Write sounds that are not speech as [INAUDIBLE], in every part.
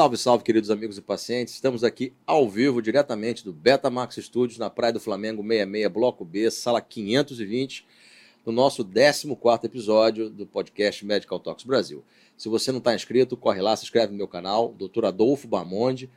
Salve, salve, queridos amigos e pacientes. Estamos aqui ao vivo, diretamente do Betamax Studios, na Praia do Flamengo 66, Bloco B, sala 520, no nosso 14 episódio do podcast Medical Talks Brasil. Se você não está inscrito, corre lá, se inscreve no meu canal, Dr. Adolfo Bamonde.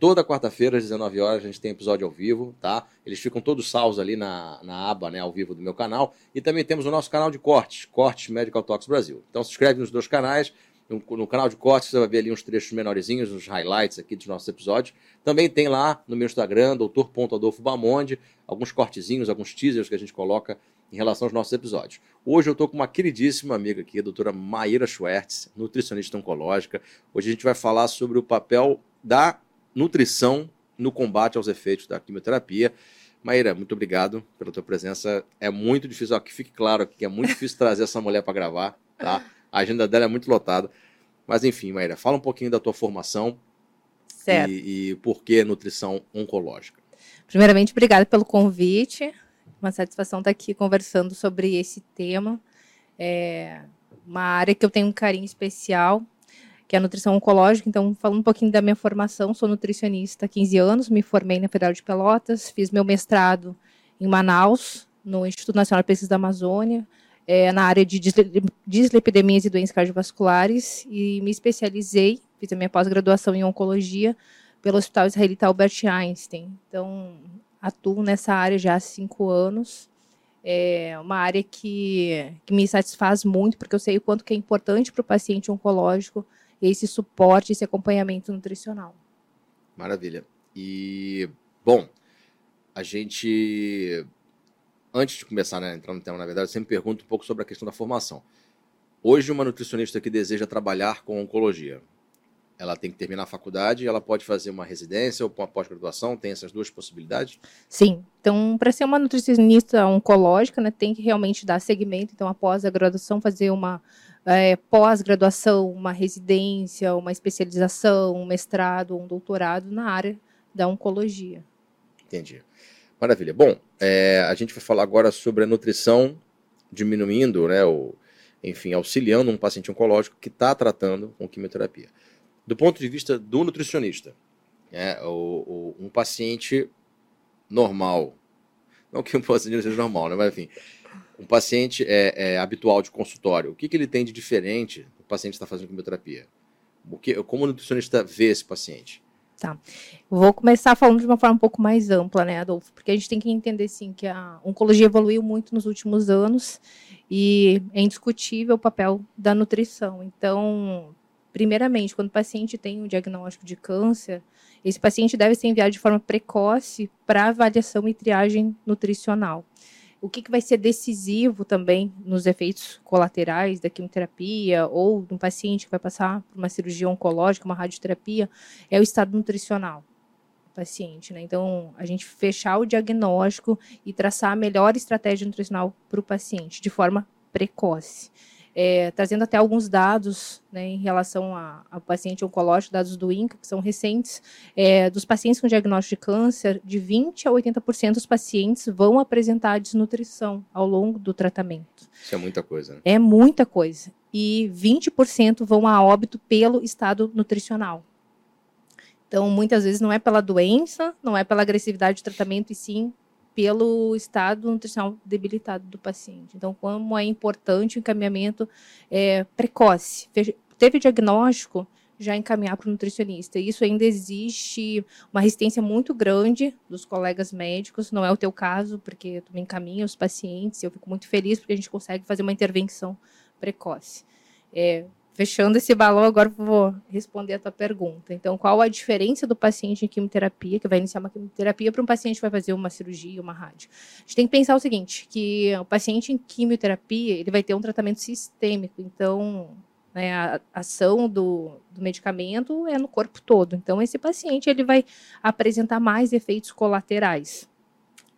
Toda quarta-feira, às 19 horas, a gente tem episódio ao vivo, tá? Eles ficam todos salvos ali na, na aba, né, ao vivo do meu canal. E também temos o nosso canal de cortes, Cortes Medical Talks Brasil. Então se inscreve nos dois canais, no, canal de cortes você vai ver ali uns trechos menorzinhos, uns highlights aqui dos nossos episódios. Também tem lá no meu Instagram, doutor.adolfo Bamonde, alguns cortezinhos, alguns teasers que a gente coloca em relação aos nossos episódios. Hoje eu estou com uma queridíssima amiga aqui, a doutora Maíra Schwertz, nutricionista oncológica. Hoje a gente vai falar sobre o papel da nutrição no combate aos efeitos da quimioterapia. Maíra, muito obrigado pela tua presença. É muito difícil, ó, que fique claro aqui que é muito difícil trazer essa mulher para gravar, tá? A agenda dela é muito lotada. Mas enfim, Maíra, fala um pouquinho da tua formação certo. E, e por que nutrição oncológica. Primeiramente, obrigada pelo convite. Uma satisfação estar aqui conversando sobre esse tema. É uma área que eu tenho um carinho especial, que é a nutrição oncológica. Então, falando um pouquinho da minha formação, sou nutricionista há 15 anos, me formei na Federal de Pelotas, fiz meu mestrado em Manaus, no Instituto Nacional de Pesquisa da Amazônia, é, na área de dislipidemias e doenças cardiovasculares e me especializei, fiz a minha pós-graduação em oncologia pelo Hospital Israelita Albert Einstein. Então, atuo nessa área já há cinco anos. É uma área que, que me satisfaz muito, porque eu sei o quanto que é importante para o paciente oncológico esse suporte, esse acompanhamento nutricional. Maravilha. E, bom, a gente antes de começar né, a entrar no tema, na verdade, eu sempre pergunto um pouco sobre a questão da formação. Hoje, uma nutricionista que deseja trabalhar com oncologia, ela tem que terminar a faculdade, ela pode fazer uma residência ou uma pós-graduação, tem essas duas possibilidades? Sim. Então, para ser uma nutricionista oncológica, né, tem que realmente dar segmento. Então, após a graduação, fazer uma é, pós-graduação, uma residência, uma especialização, um mestrado, um doutorado na área da oncologia. Entendi. Maravilha. Bom, é, a gente vai falar agora sobre a nutrição diminuindo, né, ou, enfim, auxiliando um paciente oncológico que está tratando com quimioterapia. Do ponto de vista do nutricionista, né, o, o, um paciente normal, não que um paciente seja normal, né, mas enfim, um paciente é, é habitual de consultório, o que, que ele tem de diferente do paciente está fazendo quimioterapia? O que, como o nutricionista vê esse paciente? Tá. Vou começar falando de uma forma um pouco mais ampla, né, Adolfo? Porque a gente tem que entender, sim, que a oncologia evoluiu muito nos últimos anos e é indiscutível o papel da nutrição. Então, primeiramente, quando o paciente tem um diagnóstico de câncer, esse paciente deve ser enviado de forma precoce para avaliação e triagem nutricional o que, que vai ser decisivo também nos efeitos colaterais da quimioterapia ou de um paciente que vai passar por uma cirurgia oncológica, uma radioterapia, é o estado nutricional do paciente. Né? Então, a gente fechar o diagnóstico e traçar a melhor estratégia nutricional para o paciente de forma precoce é, trazendo até alguns dados né, em relação ao paciente oncológico, dados do INCA, que são recentes, é, dos pacientes com diagnóstico de câncer, de 20% a 80% dos pacientes vão apresentar desnutrição ao longo do tratamento. Isso é muita coisa. Né? É muita coisa. E 20% vão a óbito pelo estado nutricional. Então, muitas vezes não é pela doença, não é pela agressividade do tratamento, e sim pelo estado nutricional debilitado do paciente. Então, como é importante o encaminhamento é, precoce. Teve diagnóstico, já encaminhar para o nutricionista. Isso ainda existe uma resistência muito grande dos colegas médicos, não é o teu caso, porque tu me encaminha os pacientes, eu fico muito feliz porque a gente consegue fazer uma intervenção precoce. É, fechando esse balão, agora vou responder a tua pergunta. Então, qual a diferença do paciente em quimioterapia, que vai iniciar uma quimioterapia, para um paciente que vai fazer uma cirurgia, uma rádio? A gente tem que pensar o seguinte, que o paciente em quimioterapia, ele vai ter um tratamento sistêmico, então... Né, a ação do, do medicamento é no corpo todo. Então, esse paciente ele vai apresentar mais efeitos colaterais.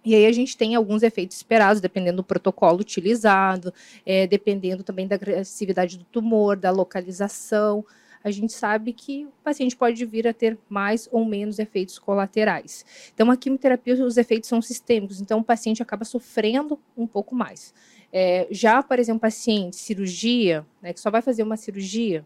E aí a gente tem alguns efeitos esperados, dependendo do protocolo utilizado, é, dependendo também da agressividade do tumor, da localização. A gente sabe que o paciente pode vir a ter mais ou menos efeitos colaterais. Então, a quimioterapia, os efeitos são sistêmicos, então o paciente acaba sofrendo um pouco mais. É, já, por exemplo, paciente, cirurgia, né, que só vai fazer uma cirurgia,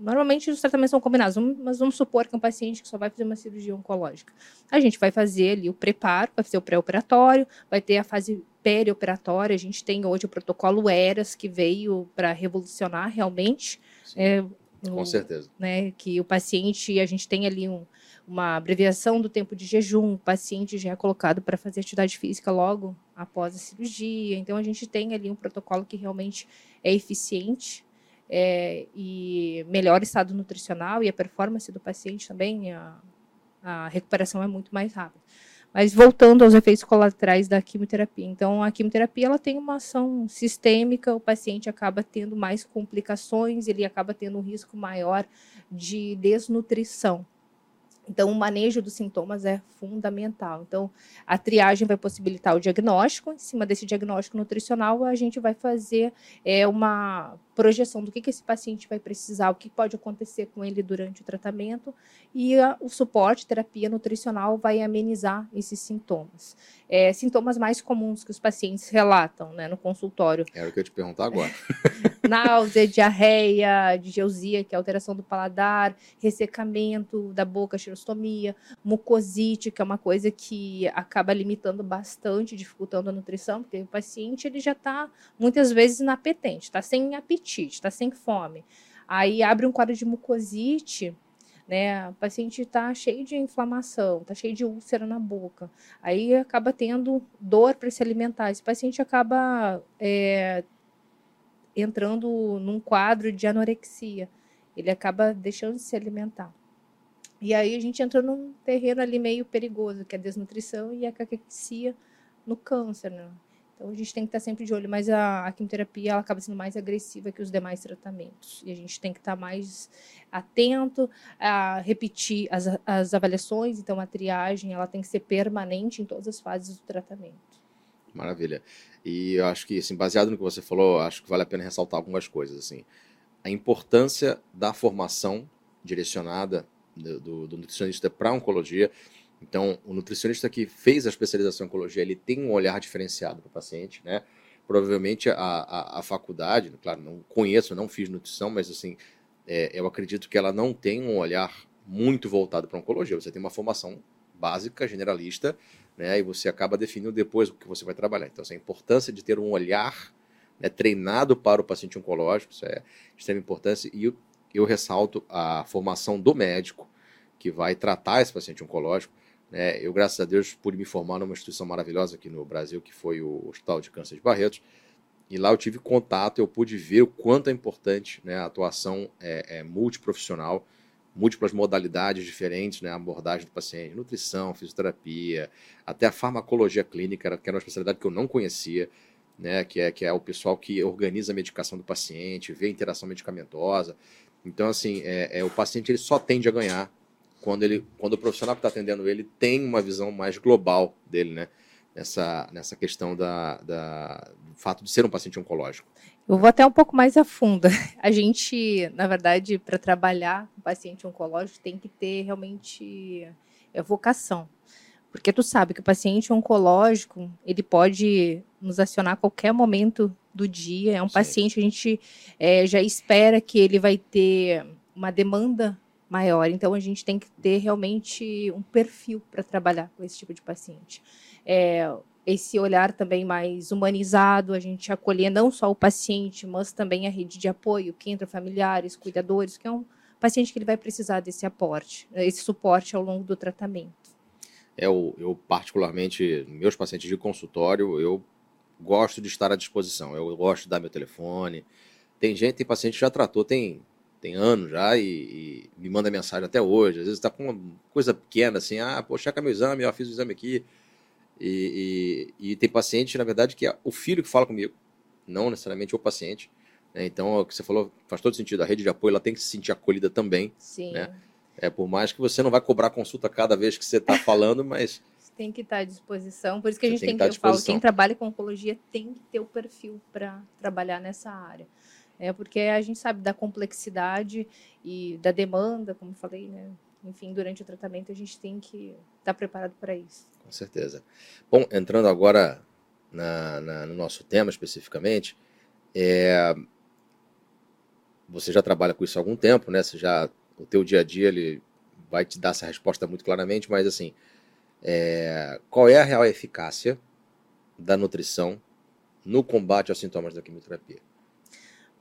Normalmente os tratamentos são combinados, mas vamos supor que é um paciente que só vai fazer uma cirurgia oncológica. A gente vai fazer ali o preparo, vai fazer o pré-operatório, vai ter a fase perioperatória. A gente tem hoje o protocolo ERAS, que veio para revolucionar realmente. É, com certeza. Né, que o paciente, a gente tem ali um, uma abreviação do tempo de jejum, o paciente já é colocado para fazer atividade física logo após a cirurgia. Então, a gente tem ali um protocolo que realmente é eficiente é, e melhora o estado nutricional e a performance do paciente também, a, a recuperação é muito mais rápida. Mas voltando aos efeitos colaterais da quimioterapia. Então, a quimioterapia ela tem uma ação sistêmica, o paciente acaba tendo mais complicações, ele acaba tendo um risco maior de desnutrição. Então, o manejo dos sintomas é fundamental. Então, a triagem vai possibilitar o diagnóstico. Em cima desse diagnóstico nutricional, a gente vai fazer é, uma projeção do que, que esse paciente vai precisar, o que pode acontecer com ele durante o tratamento. E a, o suporte, terapia nutricional, vai amenizar esses sintomas. É, sintomas mais comuns que os pacientes relatam né, no consultório. Era o que eu te perguntar agora. [LAUGHS] Náusea, diarreia, digeusia, que é alteração do paladar, ressecamento da boca, xerostomia, mucosite, que é uma coisa que acaba limitando bastante, dificultando a nutrição, porque o paciente ele já está muitas vezes inapetente, está sem apetite, está sem fome. Aí abre um quadro de mucosite, né? O paciente está cheio de inflamação, está cheio de úlcera na boca. Aí acaba tendo dor para se alimentar. Esse paciente acaba é, entrando num quadro de anorexia. Ele acaba deixando de se alimentar. E aí a gente entra num terreno ali meio perigoso, que é a desnutrição e a caquexia no câncer, né? Então a gente tem que estar sempre de olho, mas a, a quimioterapia ela acaba sendo mais agressiva que os demais tratamentos. E a gente tem que estar mais atento a repetir as, as avaliações, então a triagem ela tem que ser permanente em todas as fases do tratamento. Maravilha. E eu acho que, assim, baseado no que você falou, acho que vale a pena ressaltar algumas coisas. Assim, a importância da formação direcionada do, do, do nutricionista para oncologia. Então, o nutricionista que fez a especialização em oncologia, ele tem um olhar diferenciado para o paciente, né? Provavelmente a, a, a, faculdade, claro, não conheço, não fiz nutrição, mas assim, é, eu acredito que ela não tem um olhar muito voltado para oncologia. Você tem uma formação básica, generalista, né? E você acaba definindo depois o que você vai trabalhar. Então, assim, a importância de ter um olhar né, treinado para o paciente oncológico, isso é de extrema importância. E eu, eu ressalto a formação do médico que vai tratar esse paciente oncológico. Né? Eu, graças a Deus, pude me formar numa instituição maravilhosa aqui no Brasil, que foi o Hospital de Câncer de Barretos. E lá eu tive contato, eu pude ver o quanto é importante né, a atuação é, é multiprofissional múltiplas modalidades diferentes, né, a abordagem do paciente, nutrição, fisioterapia, até a farmacologia clínica, que era uma especialidade que eu não conhecia, né, que é que é o pessoal que organiza a medicação do paciente, vê a interação medicamentosa. Então, assim, é, é o paciente ele só tende a ganhar quando ele, quando o profissional que está atendendo ele tem uma visão mais global dele, né, nessa nessa questão da, da do fato de ser um paciente oncológico. Eu vou até um pouco mais a fundo. [LAUGHS] A gente, na verdade, para trabalhar com paciente oncológico, tem que ter realmente é, vocação. Porque tu sabe que o paciente oncológico, ele pode nos acionar a qualquer momento do dia. É um Sim. paciente que a gente é, já espera que ele vai ter uma demanda maior. Então, a gente tem que ter realmente um perfil para trabalhar com esse tipo de paciente. É, esse olhar também mais humanizado, a gente acolher não só o paciente, mas também a rede de apoio, que entra familiares, cuidadores, que é um paciente que ele vai precisar desse aporte, esse suporte ao longo do tratamento. É, eu, eu particularmente, meus pacientes de consultório, eu gosto de estar à disposição, eu gosto de dar meu telefone. Tem gente, tem paciente que já tratou, tem, tem anos já e, e me manda mensagem até hoje. Às vezes está com uma coisa pequena assim, ah, pô, checa meu exame, eu fiz o exame aqui e, e, e, tem paciente, na verdade, que é o filho que fala comigo, não necessariamente o paciente. Né? Então, o que você falou faz todo sentido. A rede de apoio ela tem que se sentir acolhida também. Sim. Né? É, por mais que você não vai cobrar consulta cada vez que você está falando, mas. tem que estar à disposição. Por isso que a gente tem, tem que, que eu falo, quem trabalha com oncologia tem que ter o perfil para trabalhar nessa área. É porque a gente sabe da complexidade e da demanda, como falei, né? enfim, durante o tratamento a gente tem que estar preparado para isso. Com certeza. Bom, entrando agora na, na, no nosso tema especificamente, é... você já trabalha com isso há algum tempo, né? Você já o teu dia a dia ele vai te dar essa resposta muito claramente, mas assim, é, qual é a real eficácia da nutrição no combate aos sintomas da quimioterapia?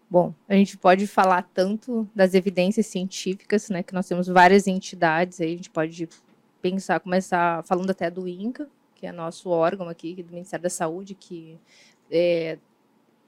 Bom, a gente pode falar tanto das evidências científicas, né, que nós temos várias entidades, aí a gente pode pensar, começar falando até do INCA, que é nosso órgão aqui do Ministério da Saúde, que é,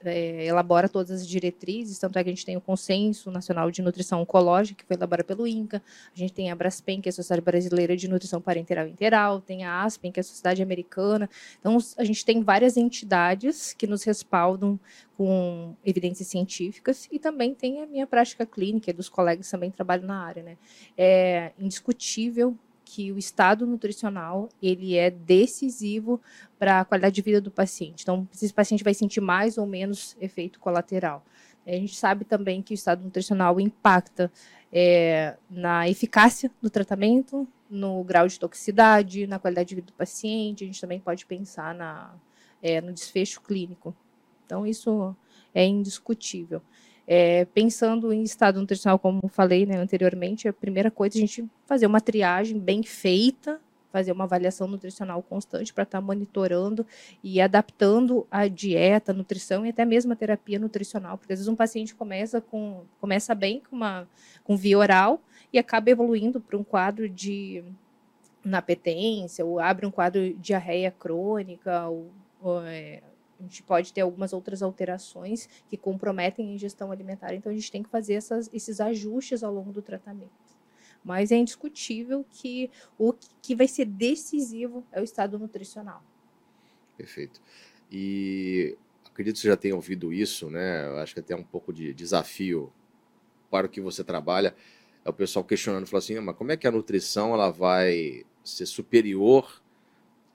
é, elabora todas as diretrizes, tanto é que a gente tem o Consenso Nacional de Nutrição Oncológica, que foi elaborado pelo INCA, a gente tem a Braspen, que é a Sociedade Brasileira de Nutrição Parenteral e Interal, tem a ASPEN, que é a Sociedade Americana, então a gente tem várias entidades que nos respaldam com evidências científicas e também tem a minha prática clínica dos colegas que também trabalham na área, né? É indiscutível que o estado nutricional ele é decisivo para a qualidade de vida do paciente. Então, esse paciente vai sentir mais ou menos efeito colateral. A gente sabe também que o estado nutricional impacta é, na eficácia do tratamento, no grau de toxicidade, na qualidade de vida do paciente. A gente também pode pensar na, é, no desfecho clínico. Então, isso é indiscutível. É, pensando em estado nutricional, como falei né, anteriormente, a primeira coisa é a gente fazer uma triagem bem feita, fazer uma avaliação nutricional constante para estar tá monitorando e adaptando a dieta, a nutrição e até mesmo a terapia nutricional, porque às vezes um paciente começa com começa bem com uma com via oral e acaba evoluindo para um quadro de inapetência ou abre um quadro de diarreia crônica ou, ou é, a gente pode ter algumas outras alterações que comprometem a ingestão alimentar, então a gente tem que fazer essas, esses ajustes ao longo do tratamento. Mas é indiscutível que o que vai ser decisivo é o estado nutricional. Perfeito. E acredito que você já tenha ouvido isso, né? Eu acho que até um pouco de desafio para o que você trabalha. É o pessoal questionando, falando assim, ah, mas como é que a nutrição ela vai ser superior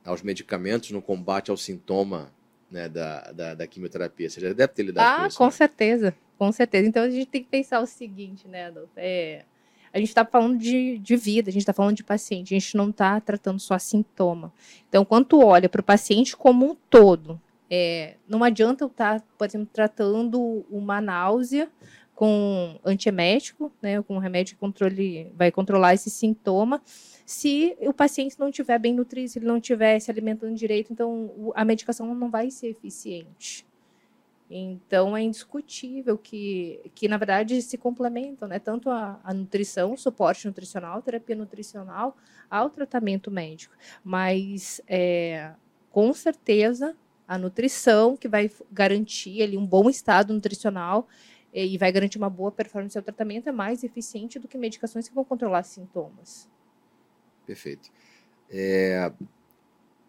aos medicamentos no combate ao sintoma né, da, da, da, quimioterapia. Você já deve ter lidado ah, com isso. com né? certeza, com certeza. Então a gente tem que pensar o seguinte, né, Adolfo? É, a gente está falando de, de vida, a gente está falando de paciente, a gente não está tratando só sintoma. Então, quando olha para o paciente como um todo, é, não adianta eu estar, tá, por exemplo, tratando uma náusea com antiemético, né, com um remédio que controle, vai controlar esse sintoma, se o paciente não estiver bem nutrido, se ele não estiver se alimentando direito, então a medicação não vai ser eficiente. Então é indiscutível que, que na verdade, se complementam, né? Tanto a, a nutrição, o suporte nutricional, terapia nutricional, ao tratamento médico. Mas é, com certeza a nutrição que vai garantir ali um bom estado nutricional é, e vai garantir uma boa performance ao tratamento é mais eficiente do que medicações que vão controlar sintomas. Perfeito. É,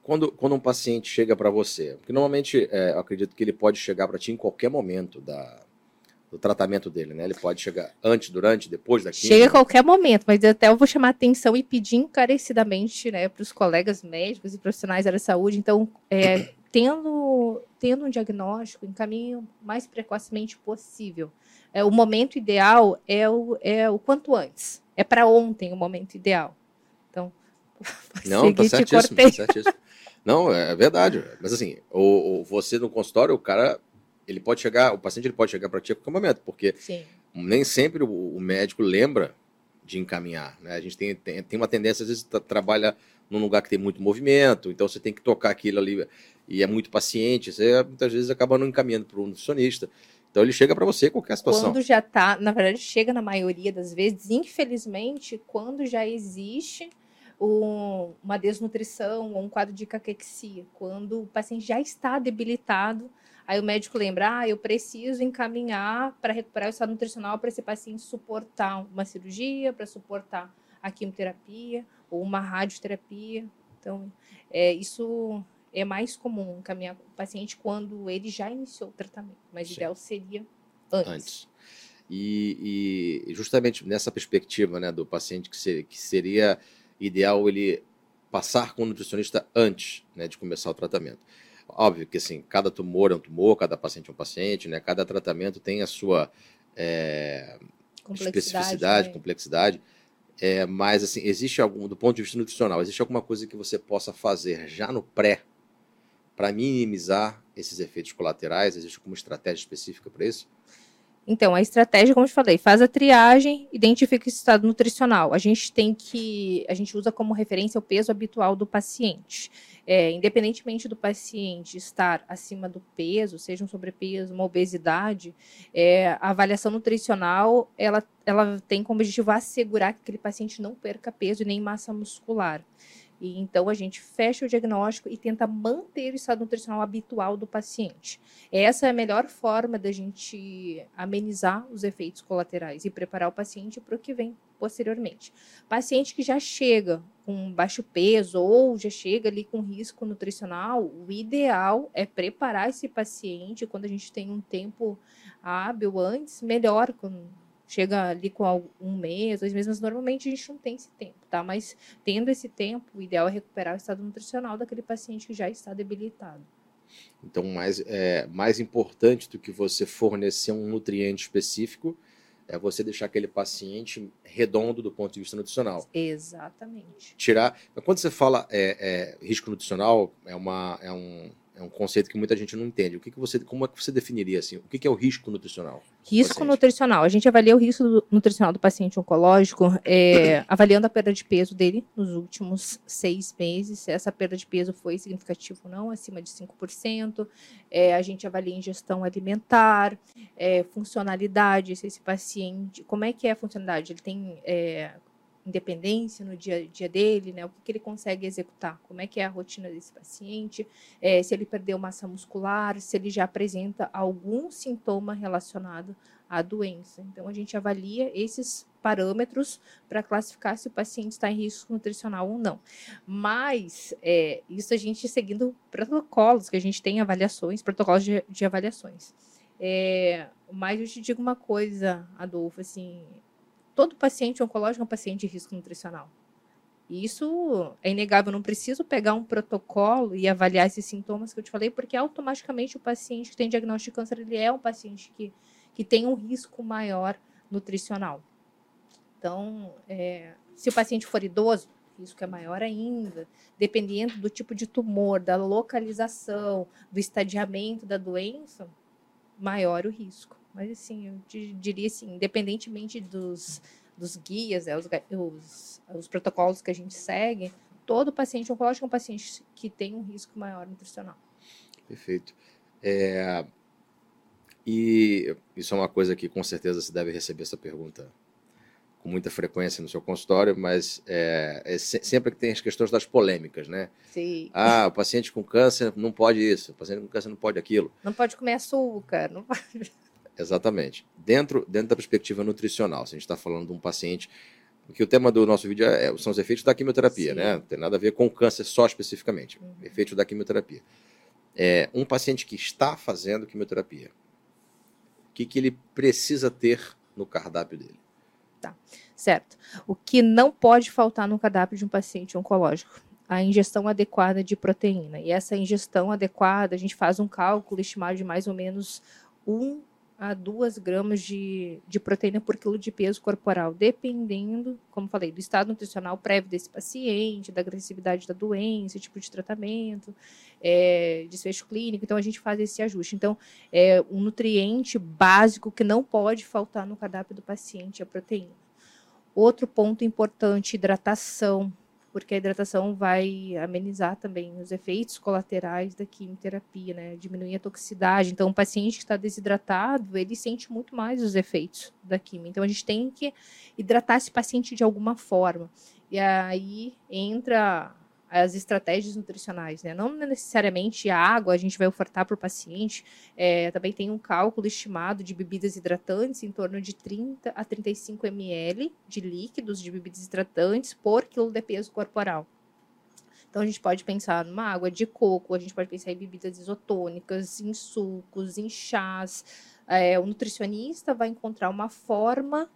quando, quando um paciente chega para você, porque normalmente é, eu acredito que ele pode chegar para ti em qualquer momento da, do tratamento dele, né? Ele pode chegar antes, durante, depois da Chega a qualquer momento, mas até eu vou chamar atenção e pedir encarecidamente né, para os colegas médicos e profissionais da saúde. Então, é, [CLEARS THROAT] tendo, tendo um diagnóstico, encaminhe o mais precocemente possível. É, o momento ideal é o, é o quanto antes. É para ontem o momento ideal. [LAUGHS] Não, tá certíssimo, tá certíssimo. Não, é verdade. Mas assim, o, o, você no consultório, o cara, ele pode chegar, o paciente ele pode chegar para ti a qualquer momento, porque Sim. nem sempre o, o, médico lembra de encaminhar. Né? A gente tem, tem, tem uma tendência, às vezes, trabalha num lugar que tem muito movimento, então você tem que tocar aquilo ali e é muito paciente, você muitas vezes acaba não encaminhando para um nutricionista. Então ele chega para você qualquer situação. Quando já está, na verdade, chega na maioria das vezes, infelizmente, quando já existe um, uma desnutrição ou um quadro de caquexia, quando o paciente já está debilitado, aí o médico lembra, ah, eu preciso encaminhar para recuperar o estado nutricional para esse paciente suportar uma cirurgia, para suportar a quimioterapia ou uma radioterapia. Então, é, isso é mais comum encaminhar o paciente quando ele já iniciou o tratamento, mas o ideal seria antes. antes. E, e, justamente nessa perspectiva né, do paciente que, ser, que seria ideal ele passar com o nutricionista antes né, de começar o tratamento. Óbvio que assim, cada tumor é um tumor, cada paciente é um paciente, né, cada tratamento tem a sua é, complexidade, especificidade, né? complexidade. É, mas assim, existe algum, do ponto de vista nutricional, existe alguma coisa que você possa fazer já no pré para minimizar esses efeitos colaterais? Existe alguma estratégia específica para isso? Então, a estratégia, como eu te falei, faz a triagem, identifica o estado nutricional. A gente tem que, a gente usa como referência o peso habitual do paciente. É, independentemente do paciente estar acima do peso, seja um sobrepeso, uma obesidade, é, a avaliação nutricional, ela, ela tem como objetivo assegurar que aquele paciente não perca peso nem massa muscular. E então a gente fecha o diagnóstico e tenta manter o estado nutricional habitual do paciente. Essa é a melhor forma da gente amenizar os efeitos colaterais e preparar o paciente para o que vem posteriormente. Paciente que já chega com baixo peso ou já chega ali com risco nutricional, o ideal é preparar esse paciente quando a gente tem um tempo hábil antes, melhor, com chega ali com um mês, dois meses, mas normalmente a gente não tem esse tempo, tá? Mas tendo esse tempo, o ideal é recuperar o estado nutricional daquele paciente que já está debilitado. Então, mais, é, mais importante do que você fornecer um nutriente específico é você deixar aquele paciente redondo do ponto de vista nutricional. Exatamente. Tirar. Quando você fala é, é, risco nutricional, é, uma, é um é um conceito que muita gente não entende. O que, que você, como é que você definiria assim? O que, que é o risco nutricional? Risco nutricional. A gente avalia o risco nutricional do paciente oncológico é, [CLEARS THROAT] avaliando a perda de peso dele nos últimos seis meses. Se essa perda de peso foi significativa ou não, acima de 5%. É, a gente avalia ingestão alimentar, é, funcionalidade, se esse paciente. Como é que é a funcionalidade? Ele tem é, independência no dia a dia dele, né? O que, que, ele consegue executar, como é que é a rotina desse paciente, é, se ele perdeu massa muscular, se ele já apresenta algum sintoma relacionado à doença. Então a gente avalia esses parâmetros para classificar se o paciente está em risco nutricional ou não. Mas é, isso a gente seguindo protocolos que a gente tem avaliações, protocolos de, de avaliações. É, mas eu te digo uma coisa, Adolfo, assim, todo paciente oncológico é um paciente de risco nutricional. E isso é inegável, não preciso pegar um protocolo e avaliar esses sintomas que eu te falei, porque automaticamente o paciente que tem diagnóstico de câncer, ele é um paciente que, que tem um risco maior nutricional. Então, é, se o paciente for idoso, risco é maior ainda, dependendo do tipo de tumor, da localização, do estadiamento da doença, maior o risco. Mas, assim, eu diria assim, independentemente dos, dos guias, né, os, os, os protocolos que a gente segue, todo paciente oncológico é um paciente que tem um risco maior nutricional. Perfeito. É, e isso é uma coisa que com certeza você deve receber essa pergunta com muita frequência no seu consultório, mas é, é sempre que tem as questões das polêmicas, né? Sim. Ah, o paciente com câncer não pode isso, o paciente com câncer não pode aquilo. Não pode comer açúcar, não pode. Exatamente. Dentro, dentro da perspectiva nutricional, se a gente está falando de um paciente. Porque o tema do nosso vídeo é, são os efeitos da quimioterapia, Sim. né? Não tem nada a ver com câncer só especificamente. Uhum. Efeitos da quimioterapia. É, um paciente que está fazendo quimioterapia, o que, que ele precisa ter no cardápio dele? Tá, certo. O que não pode faltar no cardápio de um paciente oncológico? A ingestão adequada de proteína. E essa ingestão adequada, a gente faz um cálculo estimado de mais ou menos um a 2 gramas de, de proteína por quilo de peso corporal, dependendo, como falei, do estado nutricional prévio desse paciente, da agressividade da doença, tipo de tratamento, é, desfecho clínico. Então, a gente faz esse ajuste. Então, é um nutriente básico que não pode faltar no cardápio do paciente a proteína. Outro ponto importante, hidratação porque a hidratação vai amenizar também os efeitos colaterais da quimioterapia, né? Diminuir a toxicidade. Então, o paciente que está desidratado, ele sente muito mais os efeitos da quimio. Então, a gente tem que hidratar esse paciente de alguma forma. E aí entra as estratégias nutricionais, né? Não necessariamente a água a gente vai ofertar para o paciente, é, também tem um cálculo estimado de bebidas hidratantes em torno de 30 a 35 ml de líquidos de bebidas hidratantes por quilo de peso corporal. Então a gente pode pensar numa água de coco, a gente pode pensar em bebidas isotônicas, em sucos, em chás. É, o nutricionista vai encontrar uma forma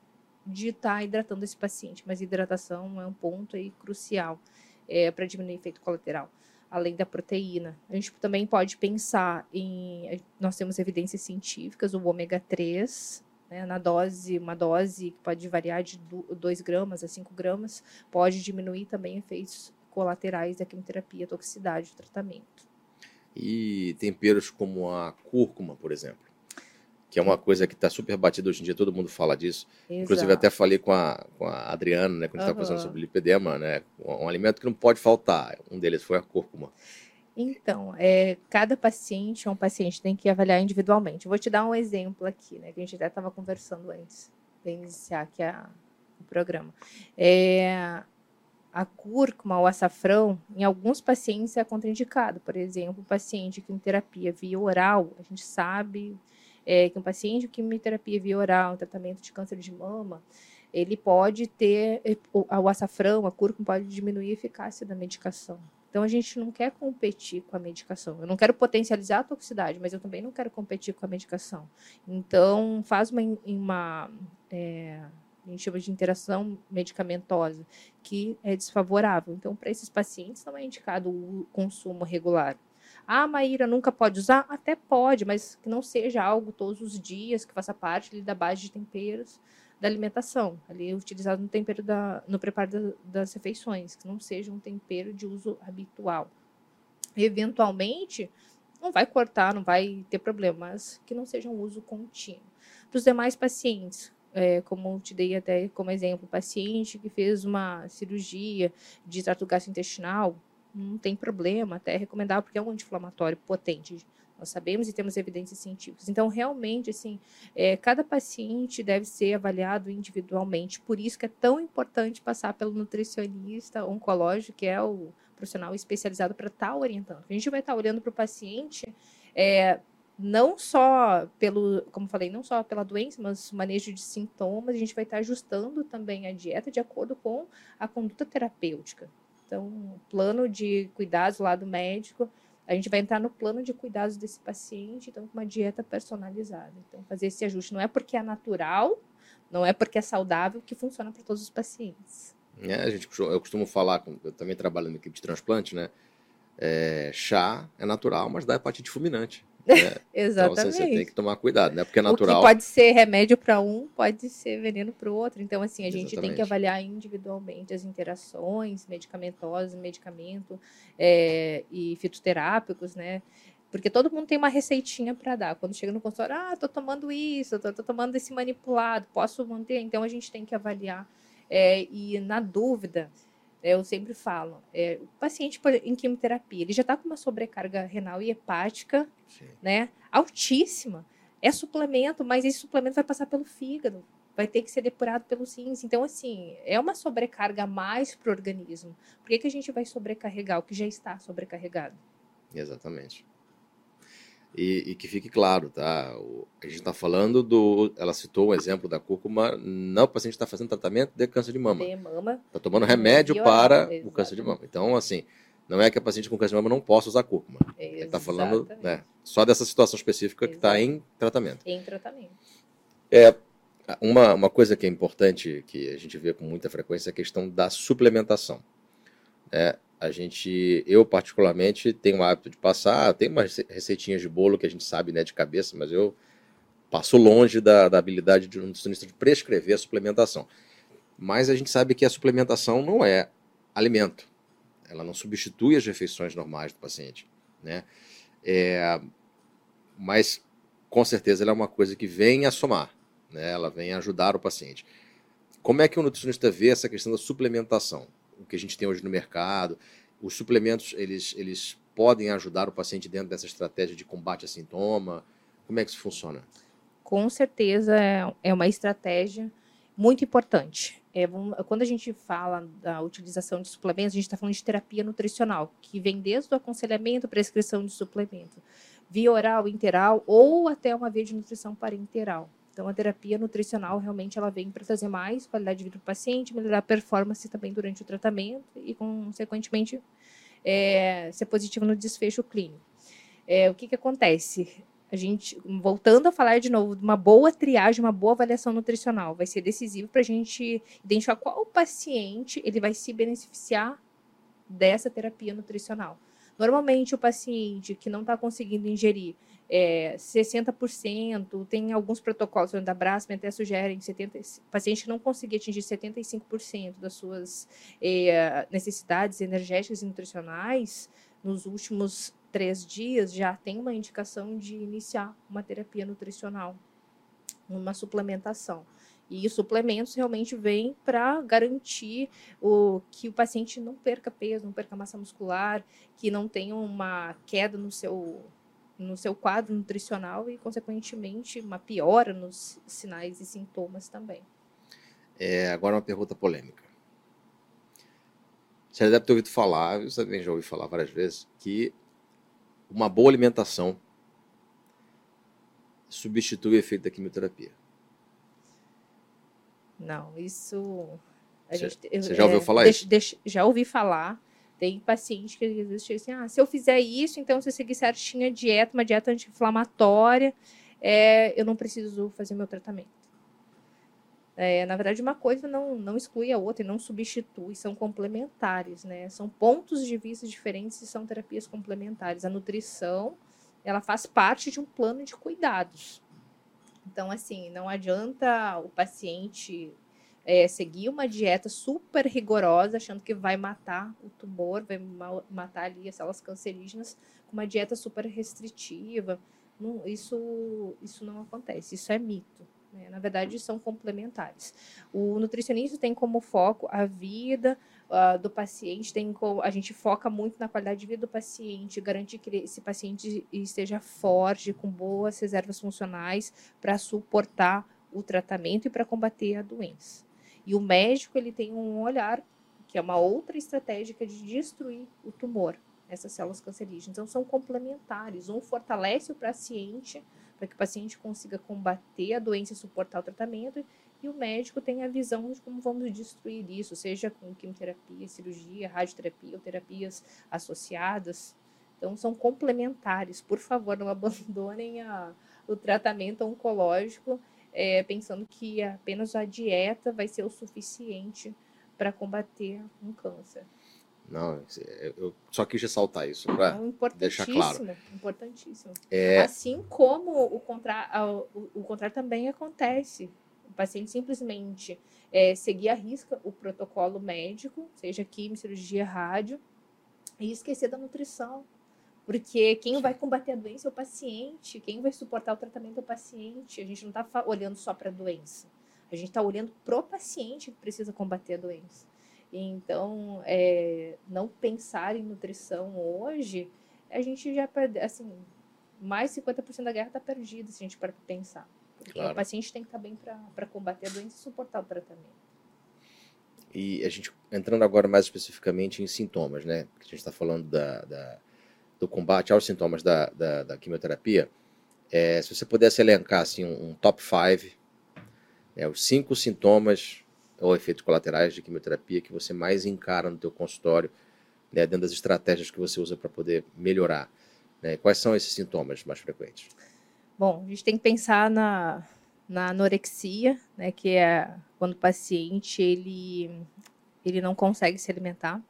de estar tá hidratando esse paciente, mas hidratação é um ponto aí crucial é, para diminuir efeito colateral, além da proteína. A gente também pode pensar em. Nós temos evidências científicas, o ômega 3, né, na dose, uma dose que pode variar de 2 gramas a 5 gramas, pode diminuir também efeitos colaterais da quimioterapia, toxicidade, do tratamento. E temperos como a cúrcuma, por exemplo? Que é uma coisa que está super batida hoje em dia, todo mundo fala disso. Exato. Inclusive, até falei com a, com a Adriana, né, quando a gente estava uhum. conversando sobre lipedema, né, um, um, alimento que não pode faltar. Um deles foi a cúrcuma. Então, é, cada paciente é um paciente, tem que avaliar individualmente. Eu vou te dar um exemplo aqui, né, que a gente até estava conversando antes de iniciar aqui a, o programa. É, a cúrcuma ou açafrão, em alguns pacientes é contraindicado. Por exemplo, o paciente que em terapia via oral, a gente sabe é, que um paciente com quimioterapia via oral, tratamento de câncer de mama, ele pode ter, eh, o, o açafrão, a cúrcuma pode diminuir a eficácia da medicação. Então a gente não quer competir com a medicação. Eu não quero potencializar a toxicidade, mas eu também não quero competir com a medicação. Então faz uma, uma é, a gente chama de interação medicamentosa, que é desfavorável. Então, para esses pacientes, não é indicado o consumo regular. Ah, Maíra nunca pode usar? Até pode, mas que não seja algo todos os dias, que faça parte ali, da base de temperos da alimentação, ali utilizado no tempero da, no preparo da, das refeições, que não seja um tempero de uso habitual. Eventualmente, não vai cortar, não vai ter problema, mas que não seja um uso contínuo. Para os demais pacientes, é, como te dei até como exemplo, paciente que fez uma cirurgia de trato gastrointestinal, não tem problema, até é recomendável, porque é um anti-inflamatório potente. Nós sabemos e temos evidências científicas. Então, realmente, assim, é, cada paciente deve ser avaliado individualmente. Por isso que é tão importante passar pelo nutricionista oncológico, que é o profissional especializado para estar tá orientando. A gente vai estar tá olhando para o paciente é, não só pelo, como falei, não só pela doença, mas manejo de sintomas, a gente vai estar ajustando também a dieta de acordo com a conduta terapêutica. Então, plano de cuidados lá do médico, a gente vai entrar no plano de cuidados desse paciente, então com uma dieta personalizada. Então, fazer esse ajuste não é porque é natural, não é porque é saudável que funciona para todos os pacientes. É, a gente, eu costumo falar, eu também trabalho na equipe de transplante, né? É, chá é natural, mas dá hepatite fulminante. Né? Exatamente. [LAUGHS] Então você, você, tem que tomar cuidado, né? Porque é natural. O que pode ser remédio para um, pode ser veneno para o outro. Então, assim, a gente Exatamente. tem que avaliar individualmente as interações medicamentosas, medicamento é, e fitoterápicos, né? Porque todo mundo tem uma receitinha para dar. Quando chega no consultório, ah, tô tomando isso, tô, tô, tomando esse manipulado, posso manter? Então, a gente tem que avaliar. É, e, na dúvida, eu sempre falo, é, o paciente em quimioterapia, ele já está com uma sobrecarga renal e hepática, né, altíssima. É suplemento, mas esse suplemento vai passar pelo fígado, vai ter que ser depurado pelos rins. Então, assim, é uma sobrecarga a mais para o organismo. Por que, que a gente vai sobrecarregar o que já está sobrecarregado? Exatamente. E, e, que fique claro, tá? O, a gente está falando do. Ela citou um exemplo da cúrcuma. Não, o paciente está fazendo tratamento de câncer de mama. De mama. Está tomando remédio para o câncer de mama. Então, assim, não é que a paciente com câncer de mama não possa usar cúrcuma. Ele está falando né, só dessa situação específica que está em tratamento. Em tratamento. É, uma, uma coisa que é importante, que a gente vê com muita frequência, é a questão da suplementação. É, a gente, eu particularmente, tenho o hábito de passar, tem umas receitinhas de bolo que a gente sabe né, de cabeça, mas eu passo longe da, da habilidade de um nutricionista de prescrever a suplementação. Mas a gente sabe que a suplementação não é alimento. Ela não substitui as refeições normais do paciente. Né? É, mas, com certeza, ela é uma coisa que vem a somar. Né? Ela vem a ajudar o paciente. Como é que o nutricionista vê essa questão da suplementação? O que a gente tem hoje no mercado. Os suplementos, eles, eles podem ajudar o paciente dentro dessa estratégia de combate a sintoma? Como é que isso funciona? Com certeza é, é uma estratégia muito importante. É, quando a gente fala da utilização de suplementos, a gente está falando de terapia nutricional, que vem desde o aconselhamento, prescrição de suplemento, via oral, interal ou até uma via de nutrição parenteral. Então, a terapia nutricional realmente ela vem para trazer mais qualidade de vida para o paciente, melhorar a performance também durante o tratamento e, consequentemente, é, ser positivo no desfecho clínico. É, o que, que acontece? A gente, voltando a falar de novo, uma boa triagem, uma boa avaliação nutricional vai ser decisivo para a gente identificar qual paciente ele vai se beneficiar dessa terapia nutricional. Normalmente, o paciente que não está conseguindo ingerir é, 60%, tem alguns protocolos da Braskem até sugerem 70, paciente que não conseguir atingir 75% das suas é, necessidades energéticas e nutricionais nos últimos três dias já tem uma indicação de iniciar uma terapia nutricional. uma suplementação. E os suplementos realmente vêm para garantir o, que o paciente não perca peso, não perca massa muscular, que não tenha uma queda no seu, no seu quadro nutricional e, consequentemente, uma piora nos sinais e sintomas também. É, agora uma pergunta polêmica. Você deve ter ouvido falar, eu também já ouvi falar várias vezes, que uma boa alimentação substitui o efeito da quimioterapia. Não, isso. Você, gente, você já ouviu é, falar deixa, isso? Deixa, já ouvi falar. Tem paciente que às vezes chega assim: ah, se eu fizer isso, então se eu seguir certinho a dieta, uma dieta anti-inflamatória, é, eu não preciso fazer meu tratamento. É, na verdade, uma coisa não, não exclui a outra e não substitui, são complementares, né? São pontos de vista diferentes e são terapias complementares. A nutrição, ela faz parte de um plano de cuidados. Então, assim, não adianta o paciente é, seguir uma dieta super rigorosa, achando que vai matar o tumor, vai matar ali as células cancerígenas, com uma dieta super restritiva. Não, isso, isso não acontece, isso é mito. Né? Na verdade, são complementares. O nutricionista tem como foco a vida uh, do paciente, tem a gente foca muito na qualidade de vida do paciente, garantir que esse paciente esteja forte, com boas reservas funcionais para suportar o tratamento e para combater a doença. E o médico ele tem um olhar que é uma outra estratégia de destruir o tumor, essas células cancerígenas. Então são complementares. Um fortalece o paciente para que o paciente consiga combater a doença e suportar o tratamento, e o médico tem a visão de como vamos destruir isso, seja com quimioterapia, cirurgia, radioterapia ou terapias associadas. Então, são complementares. Por favor, não [LAUGHS] abandonem a, o tratamento oncológico é, pensando que apenas a dieta vai ser o suficiente para combater um câncer. Não, eu só quis ressaltar isso para deixar claro. Importantíssimo. É... Assim como o contrário, o, contrário também acontece. O paciente simplesmente é, seguir a risca o protocolo médico, seja quimio, cirurgia, rádio, e esquecer da nutrição. Porque quem vai combater a doença é o paciente, quem vai suportar o tratamento é o paciente. A gente não está olhando só para a doença. A gente está olhando para o paciente que precisa combater a doença. Então, é, não pensar em nutrição hoje, a gente já perde, assim, mais 50% da guerra está perdida se a gente para pensar. Porque claro. o paciente tem que estar tá bem para combater a doença e suportar o tratamento. E a gente entrando agora mais especificamente em sintomas, né? Porque a gente está falando da, da, do combate aos sintomas da, da, da quimioterapia. É, se você pudesse elencar assim, um, um top 5, né, os cinco sintomas ou efeitos colaterais de quimioterapia que você mais encara no teu consultório, né, dentro das estratégias que você usa para poder melhorar? Né? Quais são esses sintomas mais frequentes? Bom, a gente tem que pensar na, na anorexia, né, que é quando o paciente ele, ele não consegue se alimentar.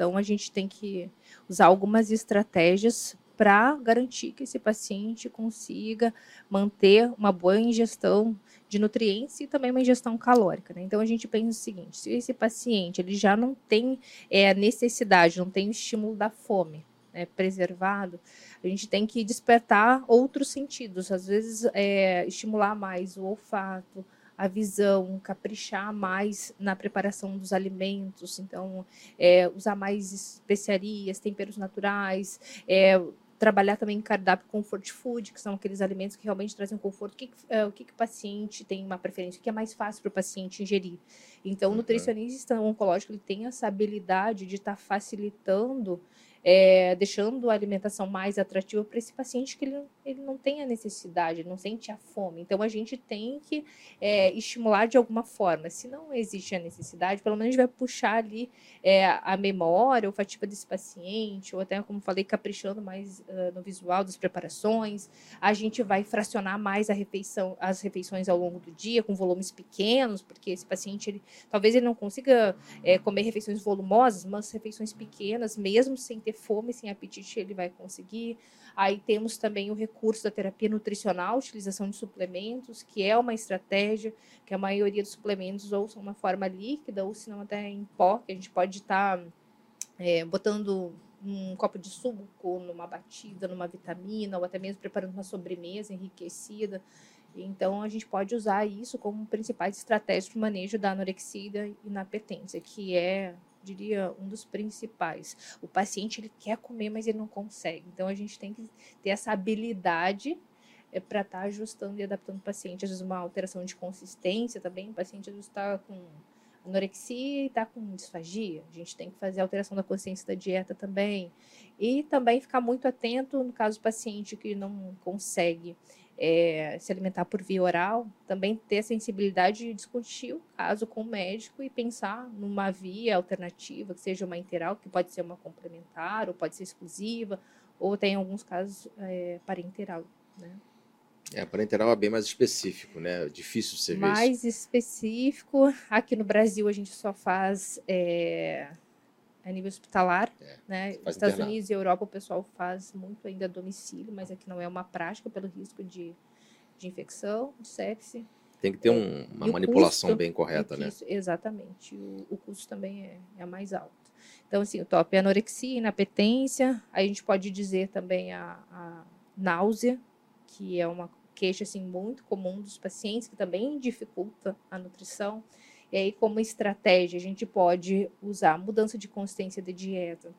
Então, a gente tem que usar algumas estratégias para garantir que esse paciente consiga manter uma boa ingestão de nutrientes e também uma ingestão calórica. Né? Então a gente pensa o seguinte: se esse paciente ele já não tem é, necessidade, não tem o estímulo da fome né, preservado, a gente tem que despertar outros sentidos. Às vezes é, estimular mais o olfato, a visão, caprichar mais na preparação dos alimentos, então é, usar mais especiarias, temperos naturais, é, trabalhar também em cardápio comfort food, que são aqueles alimentos que realmente trazem conforto. O que, uh, o que, que o paciente tem uma preferência? O que é mais fácil para o paciente ingerir? Então, o uhum. nutricionista oncológico ele tem essa habilidade de estar tá facilitando é, deixando a alimentação mais atrativa para esse paciente que ele, ele não tem a necessidade, não sente a fome. Então, a gente tem que é, estimular de alguma forma. Se não existe a necessidade, pelo menos a gente vai puxar ali é, a memória olfativa desse paciente, ou até, como falei, caprichando mais uh, no visual das preparações. A gente vai fracionar mais a refeição, as refeições ao longo do dia, com volumes pequenos, porque esse paciente, ele, talvez ele não consiga é, comer refeições volumosas, mas refeições pequenas, mesmo sem ter ter fome, sem apetite, ele vai conseguir. Aí temos também o recurso da terapia nutricional, utilização de suplementos, que é uma estratégia que a maioria dos suplementos ou são uma forma líquida ou se não até em pó, que a gente pode estar tá, é, botando um copo de suco, numa batida, numa vitamina, ou até mesmo preparando uma sobremesa enriquecida. Então, a gente pode usar isso como principais estratégias para o manejo da anorexia e inapetência, que é, diria, um dos principais. O paciente ele quer comer, mas ele não consegue. Então, a gente tem que ter essa habilidade é, para estar tá ajustando e adaptando o paciente. Às vezes, uma alteração de consistência também, o paciente está com anorexia e está com disfagia. A gente tem que fazer alteração da consciência da dieta também. E também ficar muito atento no caso do paciente que não consegue é, se alimentar por via oral, também ter sensibilidade de discutir o caso com o médico e pensar numa via alternativa, que seja uma interal, que pode ser uma complementar, ou pode ser exclusiva, ou tem alguns casos é, parenteral, né? É, parenteral é bem mais específico, né? Difícil você ver Mais específico. Aqui no Brasil a gente só faz é, a nível hospitalar, é, né? Estados internado. Unidos e Europa o pessoal faz muito ainda a domicílio, mas aqui não é uma prática pelo risco de, de infecção, de sepse. Tem que ter um, uma manipulação custo, bem correta, né? Isso, exatamente. O, o, custo também é, é mais alto. Então, assim, o top é anorexia, inapetência. Aí a gente pode dizer também a, a náusea, que é uma queixa assim muito comum dos pacientes que também dificulta a nutrição. E aí como estratégia a gente pode usar mudança de consistência de dieta,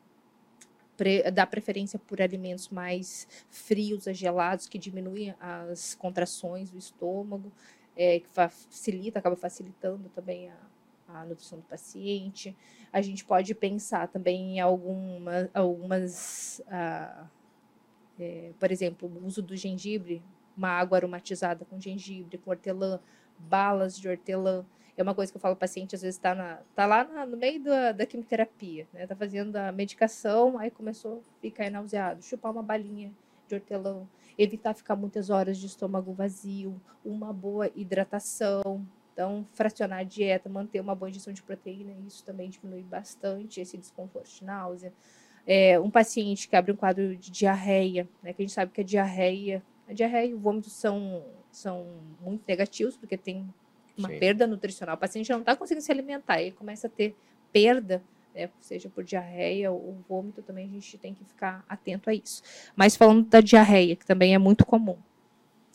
pre, dar preferência por alimentos mais frios gelados que diminuem as contrações do estômago, é, que facilita, acaba facilitando também a, a nutrição do paciente. A gente pode pensar também em alguma, algumas, ah, é, por exemplo, o uso do gengibre uma água aromatizada com gengibre, com hortelã, balas de hortelã. É uma coisa que eu falo o paciente, às vezes está tá lá na, no meio da, da quimioterapia, né? Tá fazendo a medicação, aí começou a ficar nauseado. Chupar uma balinha de hortelã, evitar ficar muitas horas de estômago vazio, uma boa hidratação. Então, fracionar a dieta, manter uma boa ingestão de proteína, isso também diminui bastante esse desconforto de náusea. É, um paciente que abre um quadro de diarreia, né, que a gente sabe que a diarreia a diarreia e o vômito são, são muito negativos, porque tem uma Sim. perda nutricional. O paciente não está conseguindo se alimentar, ele começa a ter perda, né, seja por diarreia ou vômito, também a gente tem que ficar atento a isso. Mas falando da diarreia, que também é muito comum,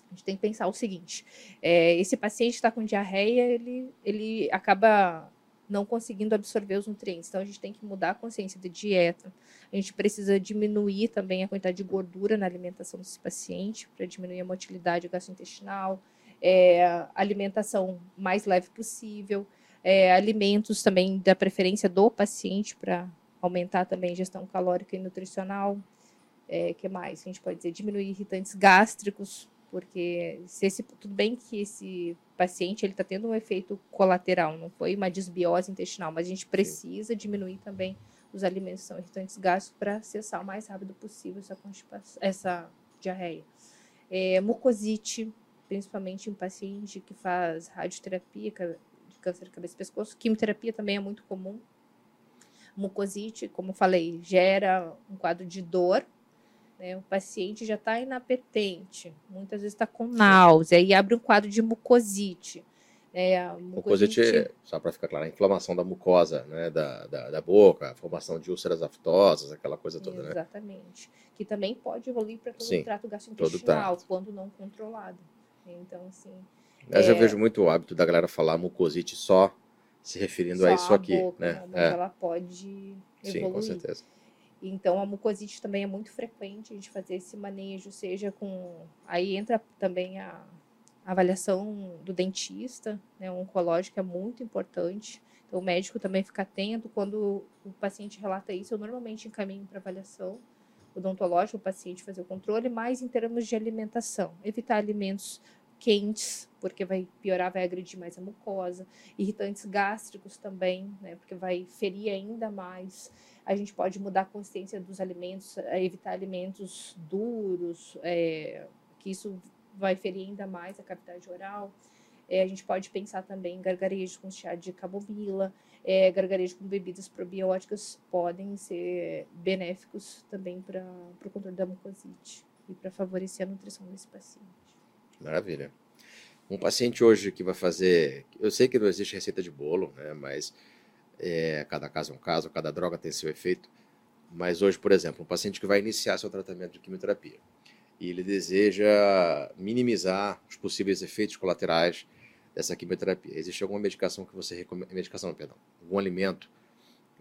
a gente tem que pensar o seguinte: é, esse paciente está com diarreia, ele, ele acaba não conseguindo absorver os nutrientes. Então a gente tem que mudar a consciência de dieta. A gente precisa diminuir também a quantidade de gordura na alimentação desse paciente para diminuir a motilidade gastrointestinal, é, alimentação mais leve possível, é, alimentos também da preferência do paciente para aumentar também a ingestão calórica e nutricional. É, que mais? A gente pode dizer diminuir irritantes gástricos, porque se esse, tudo bem que esse paciente ele está tendo um efeito colateral, não foi uma desbiose intestinal, mas a gente precisa Sim. diminuir também os alimentos que são irritantes gástricos para cessar o mais rápido possível essa, essa diarreia. É, mucosite, principalmente em paciente que faz radioterapia de câncer de cabeça e pescoço, quimioterapia também é muito comum. Mucosite, como falei, gera um quadro de dor né? O paciente já está inapetente, muitas vezes está com náusea e abre um quadro de mucosite. É, mucosite, mucosite só para ficar claro, a inflamação da mucosa, né, da, da, da, boca, a formação de úlceras aftosas, aquela coisa toda, Exatamente. né? Exatamente. Que também pode evoluir para todo Sim, o trato gastrointestinal, quando não controlado. Então, assim... Eu é... já vejo muito o hábito da galera falar mucosite só se referindo só a isso aqui, boca, né? Mas é. ela pode evoluir. Sim, com certeza. Então, a mucosite também é muito frequente a gente fazer esse manejo, seja com. Aí entra também a, avaliação do dentista, né, oncológica é muito importante. Então, o médico também fica atento quando o paciente relata isso. Eu normalmente encaminho para avaliação odontológica, o paciente fazer o controle, mas em termos de alimentação, evitar alimentos quentes, porque vai piorar, vai agredir mais a mucosa, irritantes gástricos também, né, porque vai ferir ainda mais a gente pode mudar a consciência dos alimentos, evitar alimentos duros, é, que isso vai ferir ainda mais a cavidade oral. É, a gente pode pensar também em gargarejo com chá de camomila, é, gargarejo com bebidas probióticas podem ser benéficos também para o controle da mucosite e para favorecer a nutrição desse paciente. Maravilha. Um paciente hoje que vai fazer, eu sei que não existe receita de bolo, né, mas é, cada caso é um caso, cada droga tem seu efeito. Mas hoje, por exemplo, um paciente que vai iniciar seu tratamento de quimioterapia e ele deseja minimizar os possíveis efeitos colaterais dessa quimioterapia. Existe alguma medicação que você recomenda, medicação, perdão, algum alimento,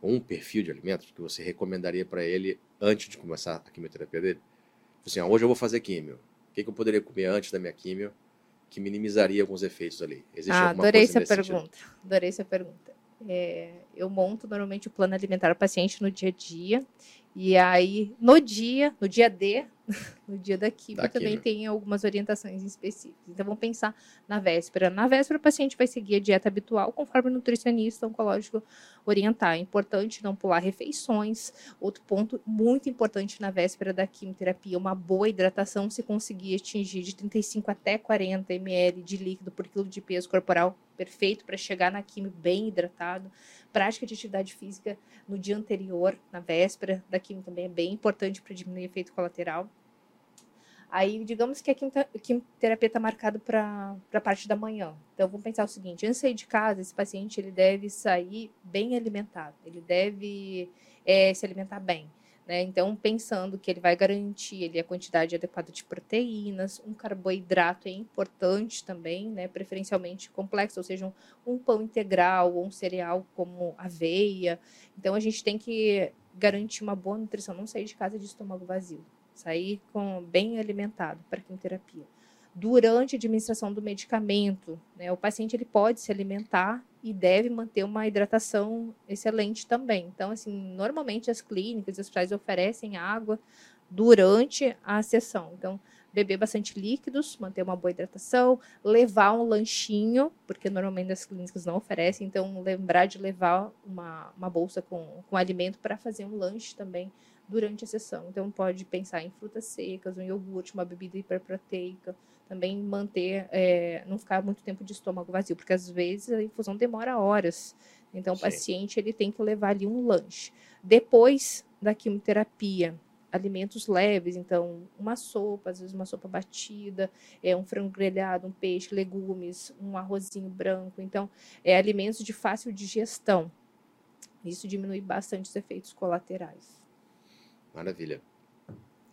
um perfil de alimentos que você recomendaria para ele antes de começar a quimioterapia dele? Assim, hoje eu vou fazer químio. O que, que eu poderia comer antes da minha químio que minimizaria alguns efeitos ali? Existe ah, adorei essa pergunta. Sentido? Adorei essa pergunta. É, eu monto normalmente o plano alimentar do paciente no dia a dia. E aí, no dia, no dia D, [LAUGHS] no dia da quimio, também tem algumas orientações específicas. Então, vamos pensar na véspera. Na véspera, o paciente vai seguir a dieta habitual, conforme o nutricionista oncológico orientar. É importante não pular refeições. Outro ponto muito importante na véspera da quimioterapia, uma boa hidratação, se conseguir atingir de 35 até 40 ml de líquido por quilo de peso corporal, perfeito para chegar na quimio bem hidratado. Prática de atividade física no dia anterior, na véspera da quimio também é bem importante para diminuir o efeito colateral. Aí, digamos que a quimioterapia está marcada para a parte da manhã. Então, vamos pensar o seguinte: antes de sair de casa, esse paciente ele deve sair bem alimentado, ele deve é, se alimentar bem. Né? Então, pensando que ele vai garantir ele, a quantidade adequada de proteínas, um carboidrato é importante também, né? preferencialmente complexo, ou seja, um, um pão integral ou um cereal como aveia. Então, a gente tem que garantir uma boa nutrição, não sair de casa de estômago vazio sair com bem alimentado para quimioterapia. Durante a administração do medicamento, né, o paciente ele pode se alimentar e deve manter uma hidratação excelente também. Então, assim, normalmente as clínicas, os hospitais oferecem água durante a sessão. Então, beber bastante líquidos, manter uma boa hidratação, levar um lanchinho, porque normalmente as clínicas não oferecem, então lembrar de levar uma, uma bolsa com, com alimento para fazer um lanche também durante a sessão. Então, pode pensar em frutas secas, um iogurte, uma bebida hiperproteica. Também manter, é, não ficar muito tempo de estômago vazio, porque às vezes a infusão demora horas. Então, Sim. o paciente ele tem que levar ali um lanche. Depois da quimioterapia, alimentos leves, então uma sopa, às vezes uma sopa batida, é um frango grelhado, um peixe, legumes, um arrozinho branco, então é alimentos de fácil digestão. Isso diminui bastante os efeitos colaterais. Maravilha.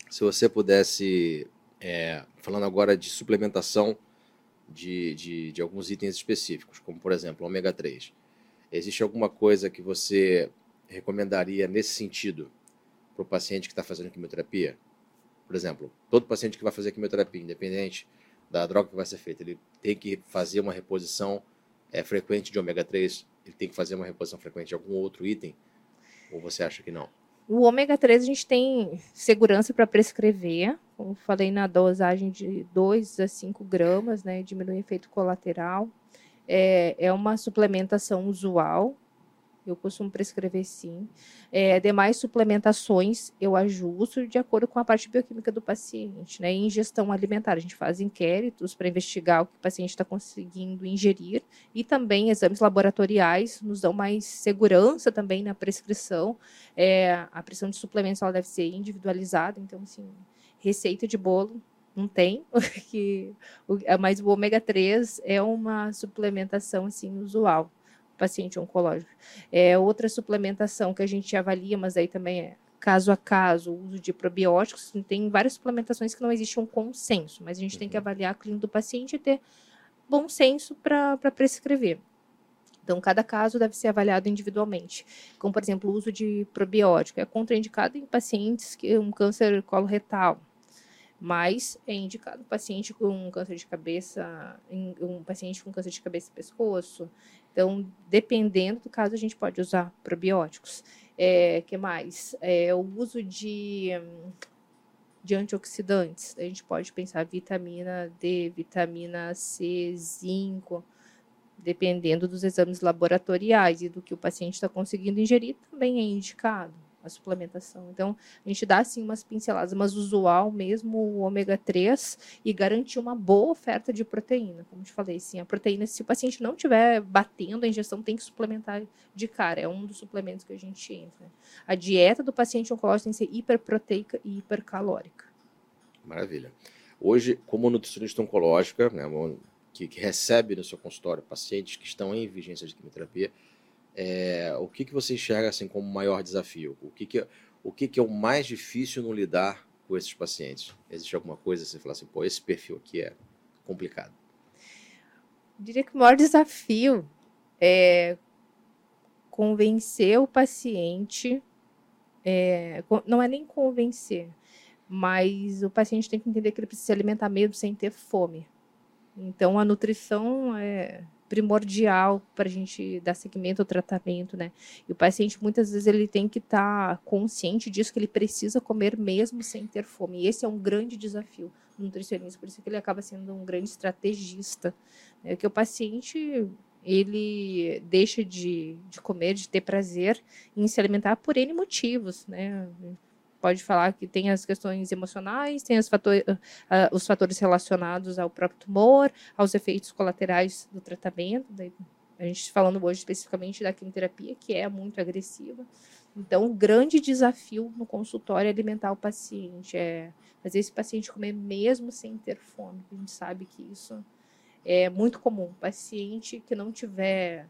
Se você pudesse, é, falando agora de suplementação de, de, de, alguns itens específicos, como por exemplo ômega 3, existe alguma coisa que você recomendaria nesse sentido para o paciente que está fazendo quimioterapia? Por exemplo, todo paciente que vai fazer quimioterapia, independente da droga que vai ser feita, ele tem que fazer uma reposição é, frequente de ômega 3, ele tem que fazer uma reposição frequente de algum outro item? Ou você acha que não? O ômega 3 a gente tem segurança para prescrever, como falei na dosagem de 2 a 5 gramas, né, diminui o efeito colateral. É, é uma suplementação usual, eu costumo prescrever sim. É, demais suplementações eu ajusto de acordo com a parte bioquímica do paciente. Né? ingestão alimentar, a gente faz inquéritos para investigar o que o paciente está conseguindo ingerir e também exames laboratoriais nos dão mais segurança também na prescrição. É, a pressão de suplementos ela deve ser individualizada, então, assim, receita de bolo não tem, [LAUGHS] que, mas o ômega 3 é uma suplementação assim usual paciente oncológico. É, outra suplementação que a gente avalia, mas aí também é caso a caso, o uso de probióticos, tem várias suplementações que não existe um consenso, mas a gente uhum. tem que uhum. avaliar a clínica do paciente e ter bom senso para prescrever. Então, cada caso deve ser avaliado individualmente. Como, por exemplo, o uso de probiótico é contraindicado em pacientes que um câncer coloretal, mas é indicado paciente com câncer de cabeça, um paciente com câncer de cabeça e pescoço, então, dependendo do caso, a gente pode usar probióticos. É, que mais? É, o uso de, de antioxidantes. A gente pode pensar vitamina D, vitamina C, zinco, dependendo dos exames laboratoriais e do que o paciente está conseguindo ingerir, também é indicado a suplementação. Então, a gente dá assim umas pinceladas, mas usual mesmo o ômega 3 e garantir uma boa oferta de proteína. Como te falei, sim, a proteína, se o paciente não estiver batendo a ingestão, tem que suplementar de cara. É um dos suplementos que a gente entra. A dieta do paciente oncológico tem que ser hiperproteica e hipercalórica. Maravilha. Hoje, como nutricionista oncológica, né, que, que recebe no seu consultório pacientes que estão em vigência de quimioterapia, é, o que, que você enxerga assim como maior desafio? O que, que o que, que é o mais difícil no lidar com esses pacientes? Existe alguma coisa que você fala assim, pô, esse perfil aqui é complicado? Eu diria que o maior desafio é convencer o paciente, é, não é nem convencer, mas o paciente tem que entender que ele precisa se alimentar mesmo sem ter fome. Então, a nutrição é primordial para a gente dar seguimento ao tratamento, né? E o paciente, muitas vezes, ele tem que estar tá consciente disso, que ele precisa comer mesmo sem ter fome. E esse é um grande desafio do nutricionista, por isso que ele acaba sendo um grande estrategista. Né? Que o paciente, ele deixa de, de comer, de ter prazer em se alimentar por N motivos, né? Pode falar que tem as questões emocionais, tem fator, uh, os fatores relacionados ao próprio tumor, aos efeitos colaterais do tratamento. Daí, a gente falando hoje especificamente da quimioterapia, que é muito agressiva. Então, o grande desafio no consultório é alimentar o paciente, é fazer esse paciente comer mesmo sem ter fome. A gente sabe que isso é muito comum. O paciente que não tiver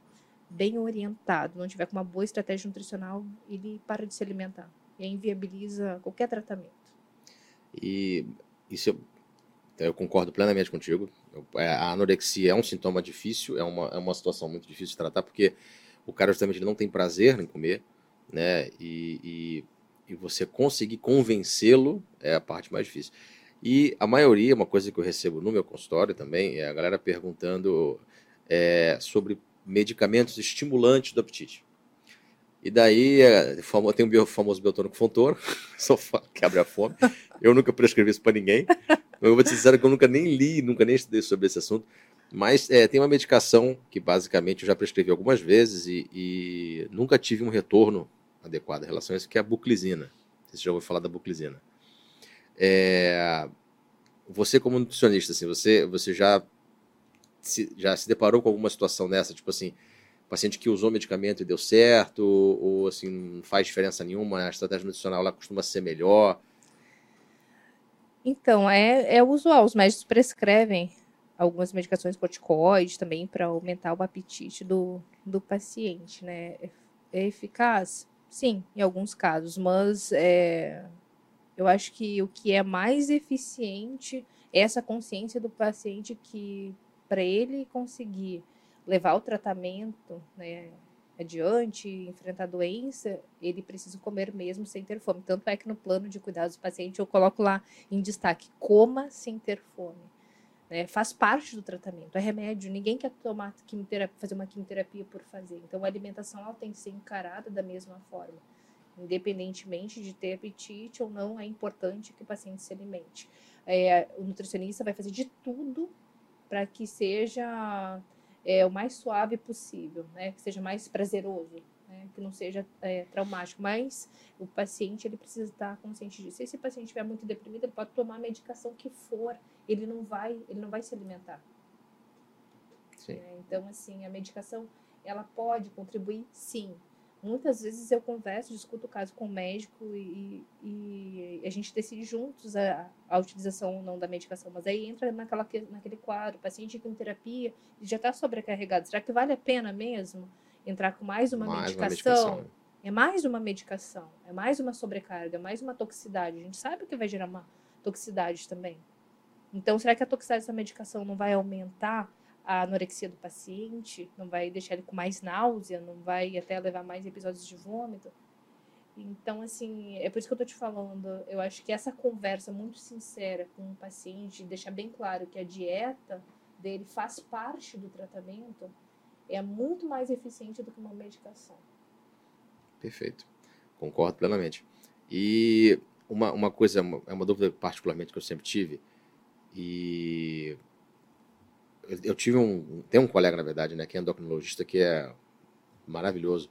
bem orientado, não tiver com uma boa estratégia nutricional, ele para de se alimentar e inviabiliza qualquer tratamento. E isso eu, eu concordo plenamente contigo. É, a anorexia é um sintoma difícil, é uma, é uma situação muito difícil de tratar, porque o cara justamente não tem prazer em comer, né? E, e, e você conseguir convencê-lo é a parte mais difícil. E a maioria, uma coisa que eu recebo no meu consultório também, é a galera perguntando é, sobre medicamentos estimulantes do apetite. E daí é, tem o famoso biotônico Fontoura, [LAUGHS] que abre a fome. Eu nunca prescrevi isso para ninguém. Eu vou te dizer que eu nunca nem li, nunca nem estudei sobre esse assunto. Mas é, tem uma medicação que basicamente eu já prescrevi algumas vezes e, e, nunca tive um retorno adequado em relação a isso, que é a buclizina. Você já ouviu falar da buclizina. É, você como nutricionista, assim, você, você já, se, já se deparou com alguma situação dessa, tipo assim, paciente que usou medicamento e deu certo, ou assim, não faz diferença nenhuma, a estratégia nutricional ela costuma ser melhor? Então, é, é usual, os médicos prescrevem algumas medicações corticoides também para aumentar o apetite do, do paciente, né? É, é eficaz? Sim, em alguns casos, mas é, eu acho que o que é mais eficiente é essa consciência do paciente que, para ele conseguir levar o tratamento né, adiante, enfrentar a doença, ele precisa comer mesmo sem ter fome. Tanto é que no plano de cuidados do paciente eu coloco lá em destaque: coma sem ter fome. Né? Faz parte do tratamento, é remédio. Ninguém quer tomar quimioterapia, fazer uma quimioterapia por fazer. Então a alimentação ela tem que ser encarada da mesma forma. Independentemente de ter apetite ou não, é importante que o paciente se alimente. É, o nutricionista vai fazer de tudo para que seja é, o mais suave possível, né? Que seja mais prazeroso, né? Que não seja é, traumático. Mas o paciente ele precisa estar consciente disso. Se esse paciente estiver muito deprimido, ele pode tomar a medicação que for, ele não vai, ele não vai se alimentar. É, então, assim, a medicação ela pode contribuir, sim, Muitas vezes eu converso, discuto o caso com o médico e, e a gente decide juntos a, a, utilização ou não da medicação. Mas aí entra naquela, naquele quadro, o paciente com terapia já está sobrecarregado. Será que vale a pena mesmo entrar com mais uma, mais medicação? uma medicação? É mais uma medicação, é mais uma sobrecarga, é mais uma toxicidade. A gente sabe que vai gerar uma toxicidade também. Então, será que a toxicidade dessa medicação não vai aumentar a anorexia do paciente, não vai deixar ele com mais náusea, não vai até levar mais episódios de vômito. Então, assim, é por isso que eu tô te falando. Eu acho que essa conversa muito sincera com o paciente, deixar bem claro que a dieta dele faz parte do tratamento, é muito mais eficiente do que uma medicação. Perfeito. Concordo plenamente. E uma, uma coisa, é uma dúvida particularmente que eu sempre tive, e eu tive um. Tem um colega, na verdade, né, que é endocrinologista, que é maravilhoso,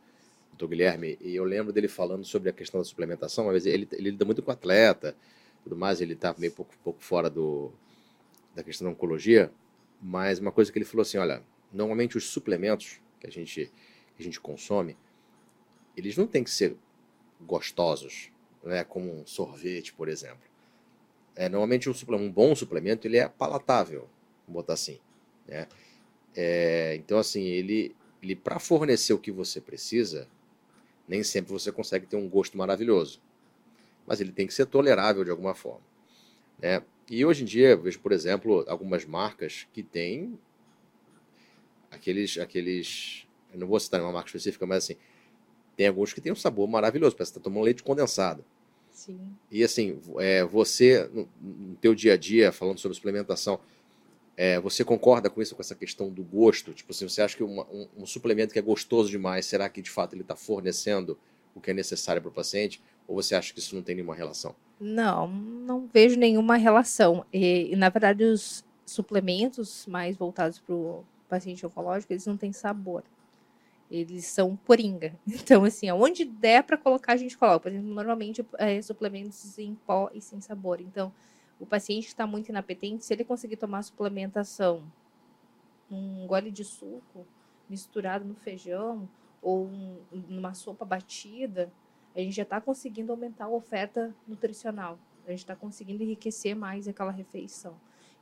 o. Guilherme, e eu lembro dele falando sobre a questão da suplementação. Vezes ele, ele lida muito com atleta, tudo mais, ele está meio pouco, pouco fora do, da questão da oncologia, mas uma coisa que ele falou assim: olha, normalmente os suplementos que a gente, que a gente consome, eles não têm que ser gostosos, né, como um sorvete, por exemplo. É, normalmente um, um bom suplemento ele é palatável, vamos botar assim. Né? É, então, assim, ele, ele para fornecer o que você precisa, nem sempre você consegue ter um gosto maravilhoso. mas ele tem que ser tolerável de alguma forma. Né? E hoje em dia, eu vejo, por exemplo, algumas marcas que têm aqueles, aqueles. Eu não vou citar uma marca específica, mas assim, tem alguns que têm um sabor maravilhoso, parece que está tomando leite condensado. Sim. E assim, é, você, no, no teu dia a dia, falando sobre suplementação, é, você concorda com isso, com essa questão do gosto? Tipo assim, você acha que uma, um, um, suplemento que é gostoso demais, será que de fato ele está fornecendo o que é necessário para o paciente? Ou você acha que isso não tem nenhuma relação? Não, não vejo nenhuma relação. E, na verdade, os suplementos mais voltados para o paciente oncológico, eles não têm sabor. Eles são coringa. [LAUGHS] Então, assim, aonde der para colocar, a gente coloca. Por exemplo, normalmente é, suplementos em pó e sem sabor. Então, o paciente está muito inapetente, se ele conseguir tomar suplementação, um gole de suco misturado no feijão ou um, numa sopa batida, a gente já está conseguindo aumentar a oferta nutricional. A gente está conseguindo enriquecer mais aquela refeição.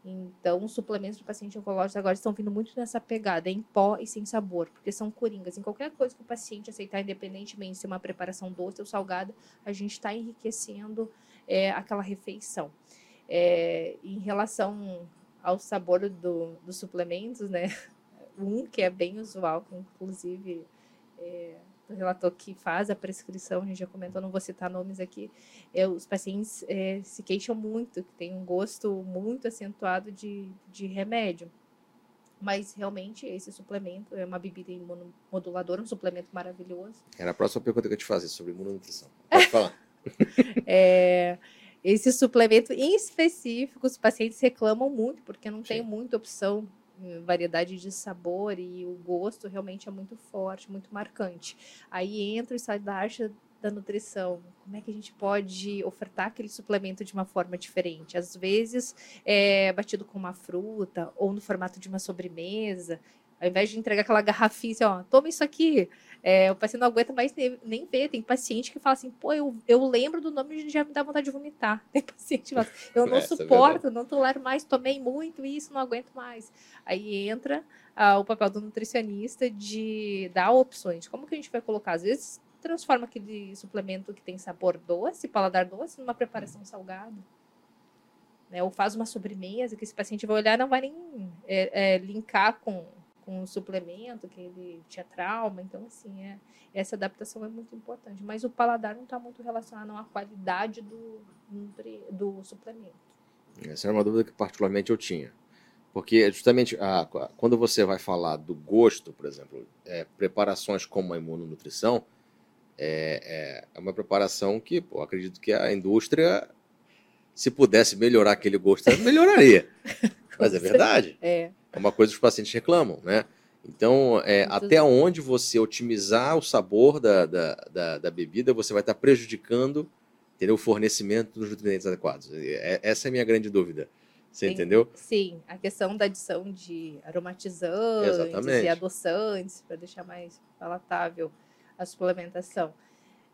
Então, os suplementos do paciente oncológico agora estão vindo muito nessa pegada, em pó e sem sabor, porque são coringas. Em qualquer coisa que o paciente aceitar, independentemente se é uma preparação doce ou salgada, a gente está enriquecendo é, aquela refeição. É, em relação ao sabor do, dos suplementos, né? [LAUGHS] Um que é bem usual, inclusive é, o relator que faz a prescrição, a gente já comentou, não vou citar nomes aqui, é, os pacientes é, se queixam muito, que tem um gosto muito acentuado de, de remédio. Mas realmente esse suplemento é uma bebida imunomoduladora, um suplemento maravilhoso. Era a próxima pergunta que eu te fazer sobre imunonutrição. Pode falar. [LAUGHS] [LAUGHS] é, esse suplemento em específico, os pacientes reclamam muito, porque não Sim. tem muita opção variedade de sabor e o gosto realmente é muito forte, muito marcante. Aí entra e sai da arte da nutrição. Como é que a gente pode ofertar aquele suplemento de uma forma diferente? Às vezes é batido com uma fruta ou no formato de uma sobremesa. Ao invés de entregar aquela garrafinha, assim, ó, toma isso aqui. É, o paciente não aguenta mais nem ver. Tem paciente que fala assim, pô, eu, eu lembro do nome e já me dá vontade de vomitar. [LAUGHS] Tem paciente que fala, assim, eu não [LAUGHS] Essa é suporto, é não tolero mais, tomei muito isso, não aguento mais. Aí entra ah, o papel do nutricionista de dar opções. Como que a gente vai colocar? Às vezes transforma aquele suplemento que tem sabor doce, paladar doce, numa preparação salgada. Né? Ou faz uma sobremesa que esse paciente vai olhar não vai nem é, é, linkar com com o suplemento, que ele tinha trauma. Então, assim, é, essa adaptação é muito importante. Mas o paladar não está muito relacionado à qualidade do, do suplemento. Essa era uma dúvida que particularmente eu tinha. Porque justamente a, quando você vai falar do gosto, por exemplo, é, preparações como a imunonutrição, é, é, é uma preparação que, pô, acredito que a indústria, se pudesse melhorar aquele gosto, melhoraria. [LAUGHS] Mas é verdade. É. É uma coisa que os pacientes reclamam, né? Então, é, até onde você otimizar o sabor da, da, da, da, bebida, você vai estar prejudicando entendeu, o fornecimento dos nutrientes adequados. É, essa é a minha grande dúvida. Você sim, entendeu? Sim, a questão da adição de aromatizantes Exatamente. e adoçantes para deixar mais palatável a suplementação.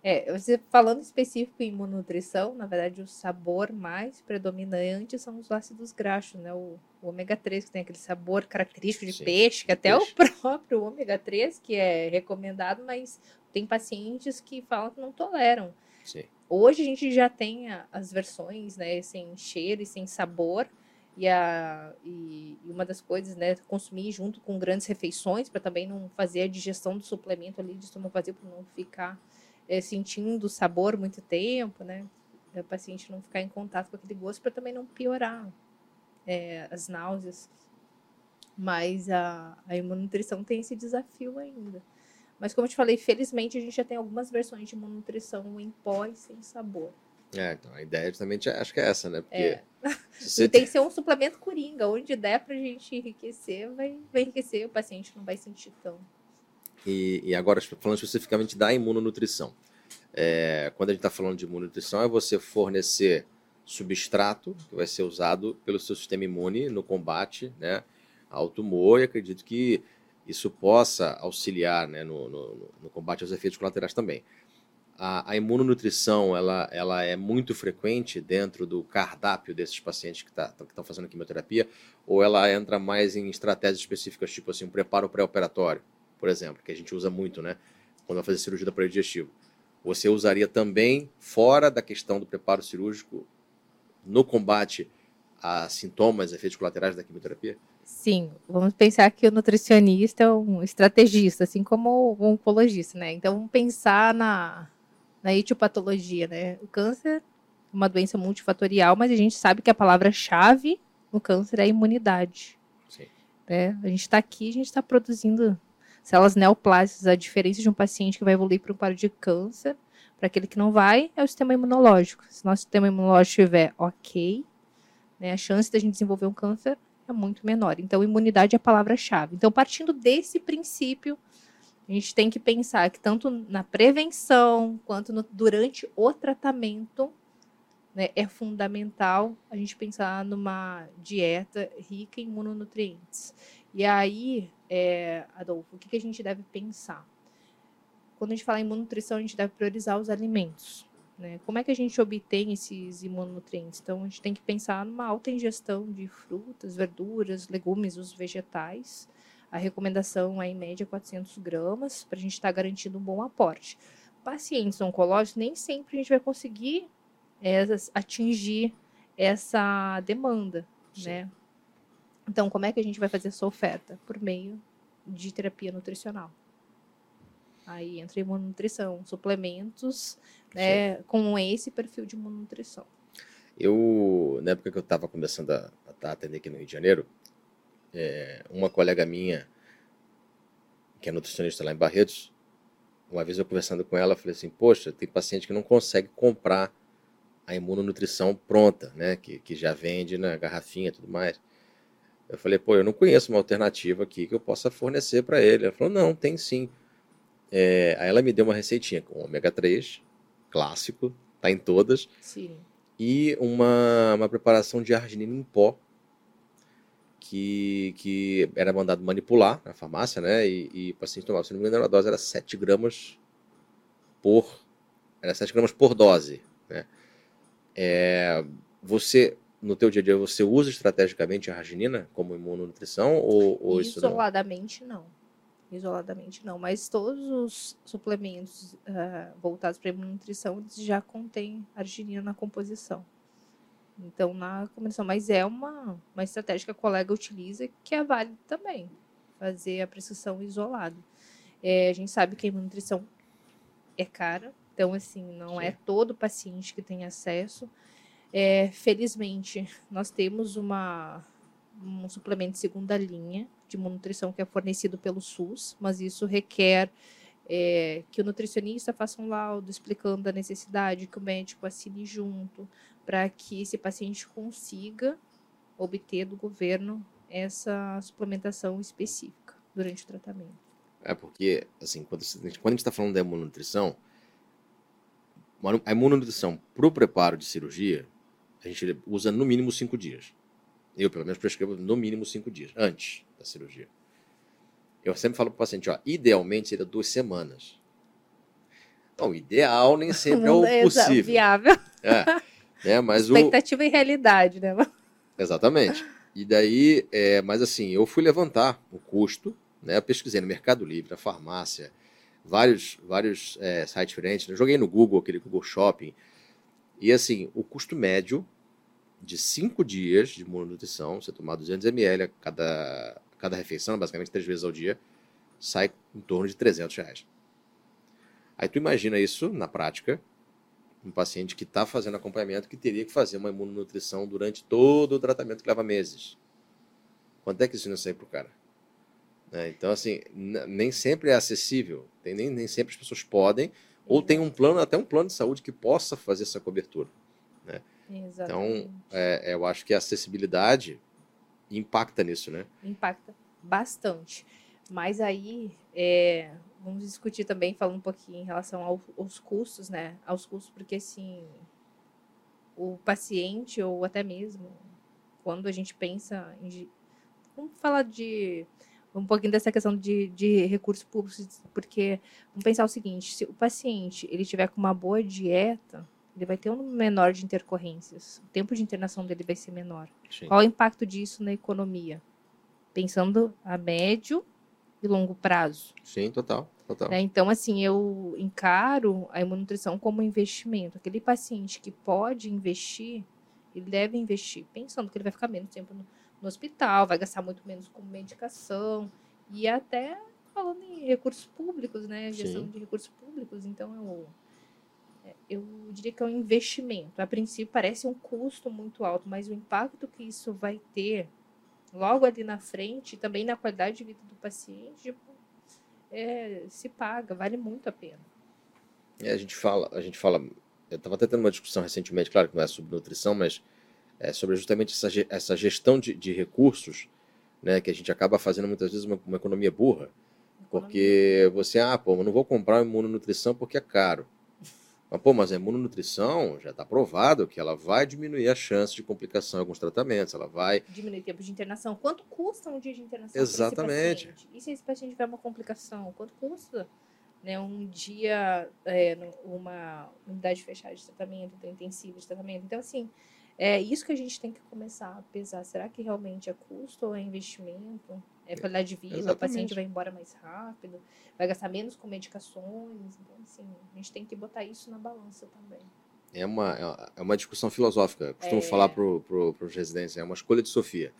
É, você falando específico em imunonutrição, na verdade o sabor mais predominante são os ácidos graxos, né? O, o ômega 3, que tem aquele sabor característico de Sim, peixe, que até peixe. o [LAUGHS] próprio ômega 3, que é recomendado, mas tem pacientes que falam que não toleram. Sim. Hoje a gente já tem as versões, né, sem cheiro e sem sabor, e, a, e, e, uma das coisas, né, consumir junto com grandes refeições, para também não fazer a digestão do suplemento ali de estômago vazio, para não ficar é, sentindo o sabor muito tempo, né? O paciente não ficar em contato com aquele gosto para também não piorar é, as náuseas. Mas a, a imunonutrição tem esse desafio ainda. Mas como eu te falei, felizmente a gente já tem algumas versões de imunonutrição em pó e sem sabor. É, então a ideia justamente acho que é essa, né? Porque é. [LAUGHS] e tem que ser um suplemento coringa, onde der pra gente enriquecer, vai, vai enriquecer, o paciente não vai sentir tão. E, e agora, falando especificamente da imunonutrição. É, quando a gente está falando de imunonutrição, é você fornecer substrato que vai ser usado pelo seu sistema imune no combate né, ao tumor, e acredito que isso possa auxiliar né, no, no, no combate aos efeitos colaterais também. A, a, imunonutrição ela, ela é muito frequente dentro do cardápio desses pacientes que tá, estão fazendo quimioterapia, ou ela entra mais em estratégias específicas, tipo assim, um preparo pré-operatório, por exemplo, que a gente usa muito, né? Quando vai fazer cirurgia do aparelho digestivo. Você usaria também, fora da questão do preparo cirúrgico, no combate a sintomas, efeitos colaterais da quimioterapia? Sim, vamos pensar que o nutricionista é um estrategista, assim como o oncologista, né? Então vamos pensar na, na etiopatologia, né? O câncer é uma doença multifatorial, mas a gente sabe que a palavra-chave no câncer é a imunidade. Sim. Né? A gente está aqui, a gente está produzindo células neoplásicas. A diferença de um paciente que vai evoluir para um quadro de câncer para aquele que não vai é o sistema imunológico. Se nosso sistema imunológico estiver ok, né, a chance de a gente desenvolver um câncer é muito menor. Então, imunidade é a palavra-chave. Então, partindo desse princípio, a gente tem que pensar que tanto na prevenção quanto no, durante o tratamento né, é fundamental a gente pensar numa dieta rica em imunonutrientes. E aí, é, Adolfo, o que, que a gente deve pensar? Quando a gente fala em imunonutrição, a gente deve priorizar os alimentos. Né? Como é que a gente obtém esses imunonutrientes? Então, a gente tem que pensar numa alta ingestão de frutas, verduras, legumes, os vegetais. A recomendação é, em média, 400 gramas, para a gente estar tá garantindo um bom aporte. Pacientes oncológicos, nem sempre a gente vai conseguir é, atingir essa demanda, Sim. né? Então, como é que a gente vai fazer essa oferta? Por meio de terapia nutricional. Aí entra imunonutrição, suplementos, né, com esse perfil de imunonutrição. Eu, na época que eu estava começando a, a, atender aqui no Rio de Janeiro, é, uma colega minha, que é nutricionista lá em Barretos, uma vez eu conversando com ela, falei assim, poxa, tem paciente que não consegue comprar a imunonutrição pronta, né, que, que já vende na garrafinha e tudo mais. Eu falei, pô, eu não conheço uma alternativa aqui que eu possa fornecer para ele. Ela falou, não, tem sim. É, aí ela me deu uma receitinha com ômega 3, clássico, tá em todas. Sim. E uma, uma preparação de arginina em pó, que, que era mandado manipular na farmácia, né? E, e o paciente tomava, se não me engano, a dose era 7 gramas por. Era 7 gramas por dose. Né? É, você, no teu dia a dia, você usa estrategicamente a arginina como imunonutrição? Ou, ou Isoladamente, isso não? não isoladamente não, mas todos os suplementos uh, voltados para imunonutrição já contêm arginina na composição. Então, na combinação, mas é uma, uma estratégia que a colega utiliza que é válida também, fazer a prescrição isolada. É, a gente sabe que a imunonutrição é cara, então, assim, não Sim. é todo paciente que tem acesso. É, felizmente, nós temos uma, um suplemento de segunda linha de nutrição que é fornecido pelo SUS, mas isso requer é, que o nutricionista faça um laudo explicando a necessidade, que o médico assine junto, para que esse paciente consiga obter do governo essa suplementação específica durante o tratamento. É porque, assim, quando, quando a gente está falando da imunonutrição, a imunonutrição para o preparo de cirurgia, a gente usa no mínimo cinco dias. Eu, pelo menos, prescrevo no mínimo cinco dias, antes da cirurgia. Eu sempre falo para o paciente, ó, idealmente seria duas semanas. Então, ideal nem sempre é o [LAUGHS] possível. viável. É, né, mas Expectativa o... e realidade, né? Exatamente. E daí, é, mas assim, eu fui levantar o custo, né? Eu pesquisei no Mercado Livre, na farmácia, vários, vários é, sites diferentes. Né? Joguei no Google, aquele Google Shopping. E assim, o custo médio de cinco dias de mononutrição, você tomar 200 ml a cada, cada refeição, basicamente três vezes ao dia, sai em torno de 300 reais. Aí tu imagina isso na prática, um paciente que está fazendo acompanhamento que teria que fazer uma imunonutrição durante todo o tratamento que leva meses. Quanto é que isso não sai para o cara? Né? Então, assim, nem sempre é acessível, tem, nem, nem sempre as pessoas podem, ou tem um plano, até um plano de saúde que possa fazer essa cobertura. Né? Então, é, eu acho que a acessibilidade impacta nisso, né? Impacta bastante. Mas aí, é, vamos discutir também, falando um pouquinho em relação ao, aos custos, né? Aos custos, porque assim, o paciente, ou até mesmo quando a gente pensa em. Vamos falar de um pouquinho dessa questão de, de recursos públicos, porque vamos pensar o seguinte: se o paciente ele tiver com uma boa dieta, ele vai ter um menor de intercorrências. O tempo de internação dele vai ser menor. Sim. Qual é o impacto disso na economia? Pensando a médio e longo prazo. Sim, total. total. Né? Então, assim, eu encaro a imunonutrição como investimento. Aquele paciente que pode investir, ele deve investir, pensando que ele vai ficar menos tempo no, no hospital, vai gastar muito menos com medicação e até falando em recursos públicos, né? Gestão Sim. de recursos públicos. Então, eu, eu diria que é um investimento. A princípio, parece um custo muito alto, mas o impacto que isso vai ter logo ali na frente, também na qualidade de vida do paciente, tipo, é, se paga, vale muito a pena. É, a gente fala, a gente fala. Eu estava até tendo uma discussão recentemente, claro que não é sobre nutrição, mas é sobre justamente essa, essa gestão de, de recursos, né, que a gente acaba fazendo muitas vezes uma, uma economia burra, porque você, ah, pô, eu não vou comprar imunonutrição porque é caro. Mas, pô, mas a imunonutrição já está provado que ela vai diminuir a chance de complicação em alguns tratamentos, ela vai Diminuir tempo de internação. Quanto custa um dia de internação? Exatamente. E se esse paciente tiver uma complicação? Quanto custa? Né, um dia, é, uma unidade fechada de tratamento, intensiva de tratamento. Então, assim, é isso que a gente tem que começar a pesar. Será que realmente é custo ou é investimento? É qualidade de vida? O Exatamente. paciente vai embora mais rápido? Vai gastar menos com medicações? Então, assim, a gente tem que botar isso na balança também. É uma, é uma discussão filosófica. Eu costumo É. falar para pro, os residentes, é uma escolha de Sofia.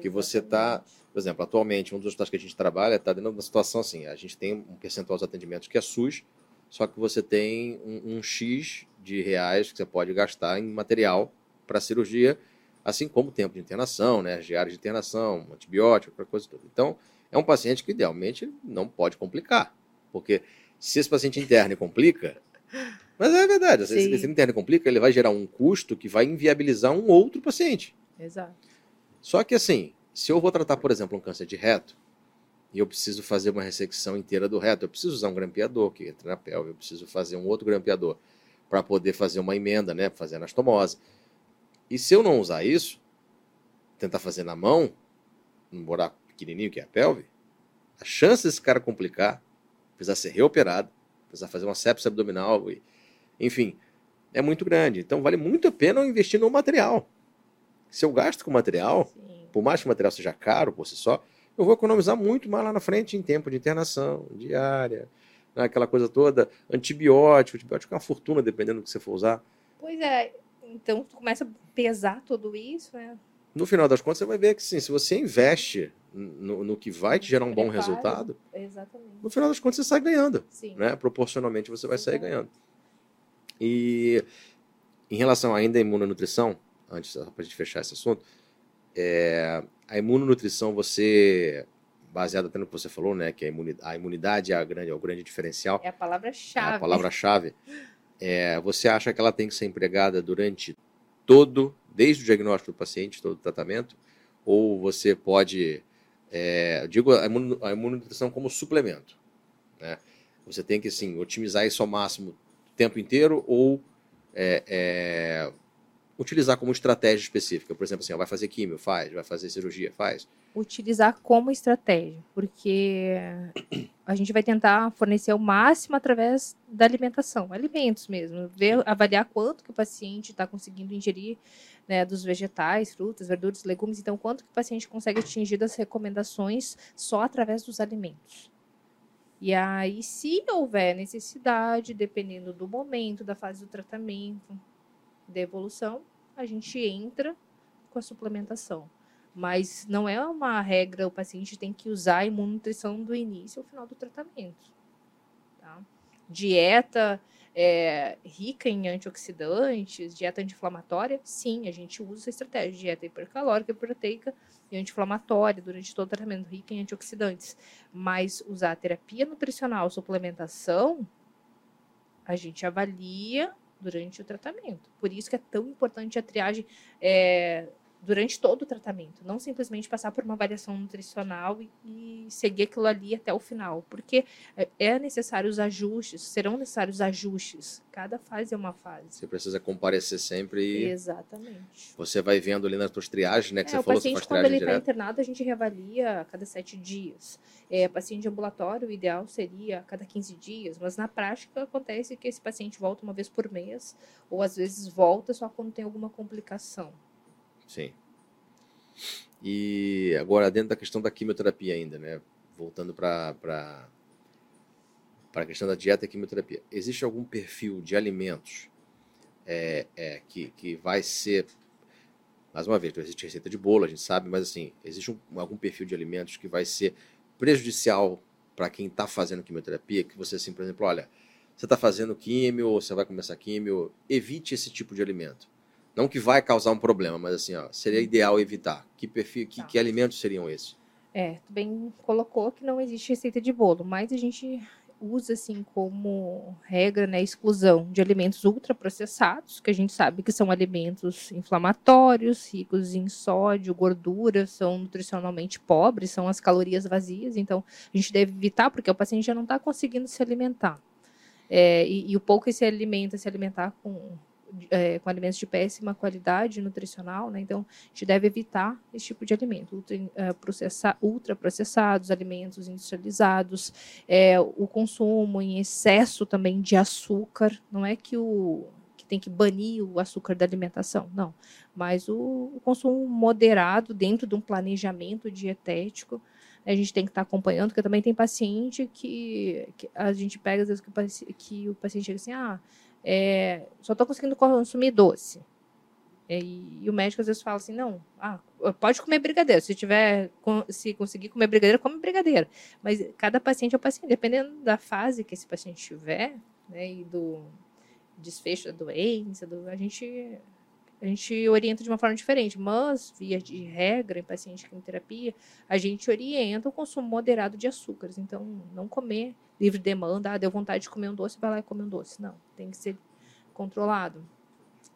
Que você tá- Exatamente. Por exemplo, atualmente, um dos hospitais que a gente trabalha está dentro de uma situação assim: a gente tem um percentual dos atendimentos que é SUS, só que você tem um, um X de reais que você pode gastar em material para cirurgia, assim como tempo de internação, né, as diárias de internação, antibiótico, qualquer coisa toda. Então, é um paciente que idealmente não pode complicar, porque se esse paciente interna e complica. Mas é verdade, se esse interna e complica, ele vai gerar um custo que vai inviabilizar um outro paciente. Exato. Só que assim, se eu vou tratar, por exemplo, um câncer de reto, e eu preciso fazer uma ressecção inteira do reto, eu preciso usar um grampeador que entra na pelve, eu preciso fazer um outro grampeador para poder fazer uma emenda, né, fazer anastomose. E se eu não usar isso, tentar fazer na mão, num buraco pequenininho que é a pelve, a chance desse cara complicar, precisar ser reoperado, precisar fazer uma sepsia abdominal, e- enfim, é muito grande. Então vale muito a pena eu investir no material. Se eu gasto com material, Sim. por mais que o material seja caro por si só, eu vou economizar muito mais lá na frente em tempo de internação, diária, né, aquela coisa toda, antibiótico, antibiótico é uma fortuna dependendo do que você for usar. Pois é, então tu começa a pesar tudo isso, né? No final das contas, você vai ver que sim, se você investe no, no que vai te gerar um bom Preparo. resultado, Exatamente. no final das contas você sai ganhando, Sim. né? Proporcionalmente você vai sair Exato. ganhando. E em relação ainda à imunonutrição, antes para a gente fechar esse assunto, é, a imunonutrição você baseada até no que você falou, né, que a imunidade, a imunidade é, a grande, é o grande diferencial, É a palavra-chave. é a palavra-chave. [LAUGHS] É, você acha que ela tem que ser empregada durante todo, desde o diagnóstico do paciente, todo o tratamento, ou você pode, é, digo a imunonutrição como suplemento, né? Você tem que assim otimizar isso ao máximo o tempo inteiro ou é, é, utilizar como estratégia específica, por exemplo, assim, ó, vai fazer químio, faz, vai fazer cirurgia, faz. Utilizar como estratégia, porque a gente vai tentar fornecer o máximo através da alimentação, alimentos mesmo, ver, avaliar quanto que o paciente está conseguindo ingerir né, dos vegetais, frutas, verduras, legumes, então quanto que o paciente consegue atingir das recomendações só através dos alimentos. E aí, se houver necessidade, dependendo do momento, da fase do tratamento, da evolução, a gente entra com a suplementação. Mas não é uma regra, o paciente tem que usar a imunonutrição do início ao final do tratamento. tá? Dieta é, rica em antioxidantes, dieta anti-inflamatória, sim, a gente usa essa estratégia. Dieta hipercalórica, proteica e anti-inflamatória durante todo o tratamento, rica em antioxidantes. Mas usar terapia nutricional, suplementação, a gente avalia durante o tratamento. Por isso que é tão importante a triagem é, durante todo o tratamento, não simplesmente passar por uma avaliação nutricional e, e seguir aquilo ali até o final, porque é- é necessário os ajustes, serão necessários ajustes. Cada fase é uma fase. Você precisa comparecer sempre e Exatamente. você vai vendo ali nas suas triagens, né, que É, você o falou, paciente, quando ele está internado, a gente reavalia a cada sete dias. É, paciente ambulatório, o ideal seria a cada 15 dias, mas na prática acontece que esse paciente volta uma vez por mês, ou às vezes volta só quando tem alguma complicação. Sim. E agora, dentro da questão da quimioterapia ainda, né? voltando para a questão da dieta e quimioterapia, existe algum perfil de alimentos é, é, que, que vai ser. Mais uma vez, existe receita de bolo, a gente sabe, mas assim, existe um, algum perfil de alimentos que vai ser prejudicial para quem está fazendo quimioterapia, que você assim, por exemplo, olha, você está fazendo químio você vai começar químio, evite esse tipo de alimento. Não que vai causar um problema, mas assim, ó, seria ideal evitar. Que perfil, que, tá. que alimentos seriam esses? É, tu bem colocou que não existe receita de bolo, mas a gente usa assim como regra, né, exclusão de alimentos ultraprocessados, que a gente sabe que são alimentos inflamatórios, ricos em sódio, gordura, são nutricionalmente pobres, são as calorias vazias, então a gente deve evitar porque o paciente já não está conseguindo se alimentar. É, e, e, o pouco que se alimenta, se alimentar com é, com alimentos de péssima qualidade nutricional, né? Então, a gente deve evitar esse tipo de alimento, ultra, é, processa, ultraprocessados, alimentos industrializados, é, o consumo em excesso também de açúcar. Não é que o que tem que banir o açúcar da alimentação, não, mas o, o consumo moderado dentro de um planejamento dietético a gente tem que estar acompanhando, porque também tem paciente que, que a gente pega às vezes que o paciente chega assim, ah, é, só estou conseguindo consumir doce. E, e, o médico às vezes fala assim, não, ah, pode comer brigadeiro. Se tiver, se conseguir comer brigadeiro, come brigadeiro. Mas cada paciente é um paciente, dependendo da fase que esse paciente tiver, né, e do desfecho da doença, do, a gente a gente orienta de uma forma diferente, mas, via de regra, em paciente de quimioterapia, a gente orienta o consumo moderado de açúcares. Então, não comer livre demanda, ah, deu vontade de comer um doce, vai lá e come um doce. Não, tem que ser controlado.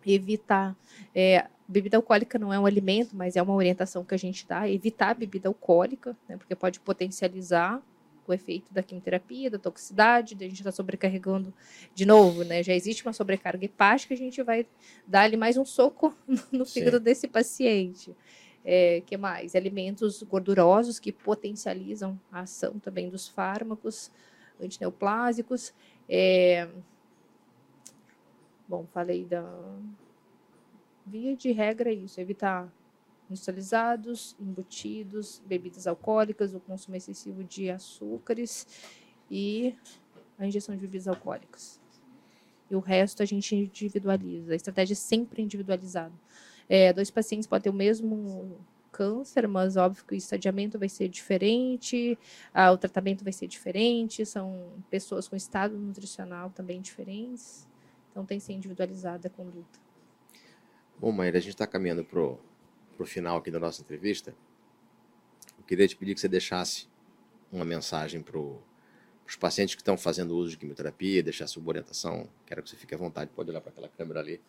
Evitar. É, bebida alcoólica não é um alimento, mas é uma orientação que a gente dá. Evitar a bebida alcoólica, né, porque pode potencializar o efeito da quimioterapia, da toxicidade, da gente estar tá sobrecarregando de novo, né? Já existe uma sobrecarga hepática, a gente vai dar ali mais um soco no fígado Sim. desse paciente. É, que mais? Alimentos gordurosos que potencializam a ação também dos fármacos antineoplásicos. É... Bom, falei da via de regra é isso, evitar industrializados, embutidos, bebidas alcoólicas, o consumo excessivo de açúcares e a injeção de bebidas alcoólicas. E o resto a gente individualiza. A estratégia é sempre individualizada. É, dois pacientes podem ter o mesmo câncer, mas óbvio que o estadiamento vai ser diferente, ah, o tratamento vai ser diferente, são pessoas com estado nutricional também diferentes. Então tem que ser individualizada a conduta. Bom, Maíra, a gente está caminhando para o final aqui da nossa entrevista. Eu queria te pedir que você deixasse uma mensagem para os pacientes que estão fazendo uso de quimioterapia, deixasse uma orientação. Quero que você fique à vontade, pode olhar para aquela câmera ali.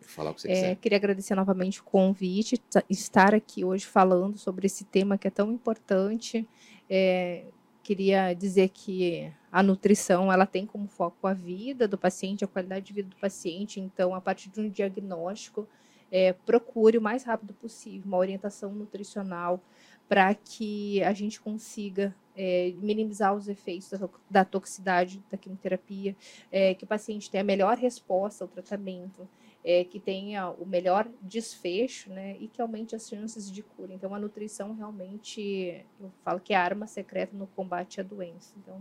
Falar o que você é, quiser. Queria agradecer novamente o convite, estar aqui hoje falando sobre esse tema que é tão importante. É, queria dizer que a nutrição ela tem como foco a vida do paciente, a qualidade de vida do paciente. Então, a partir de um diagnóstico, é, procure o mais rápido possível uma orientação nutricional para que a gente consiga é, minimizar os efeitos da, da toxicidade da quimioterapia, é, que o paciente tenha a melhor resposta ao tratamento é, que tenha o melhor desfecho, né, e que aumente as chances de cura. Então, a nutrição realmente, eu falo que é a arma secreta no combate à doença. Então,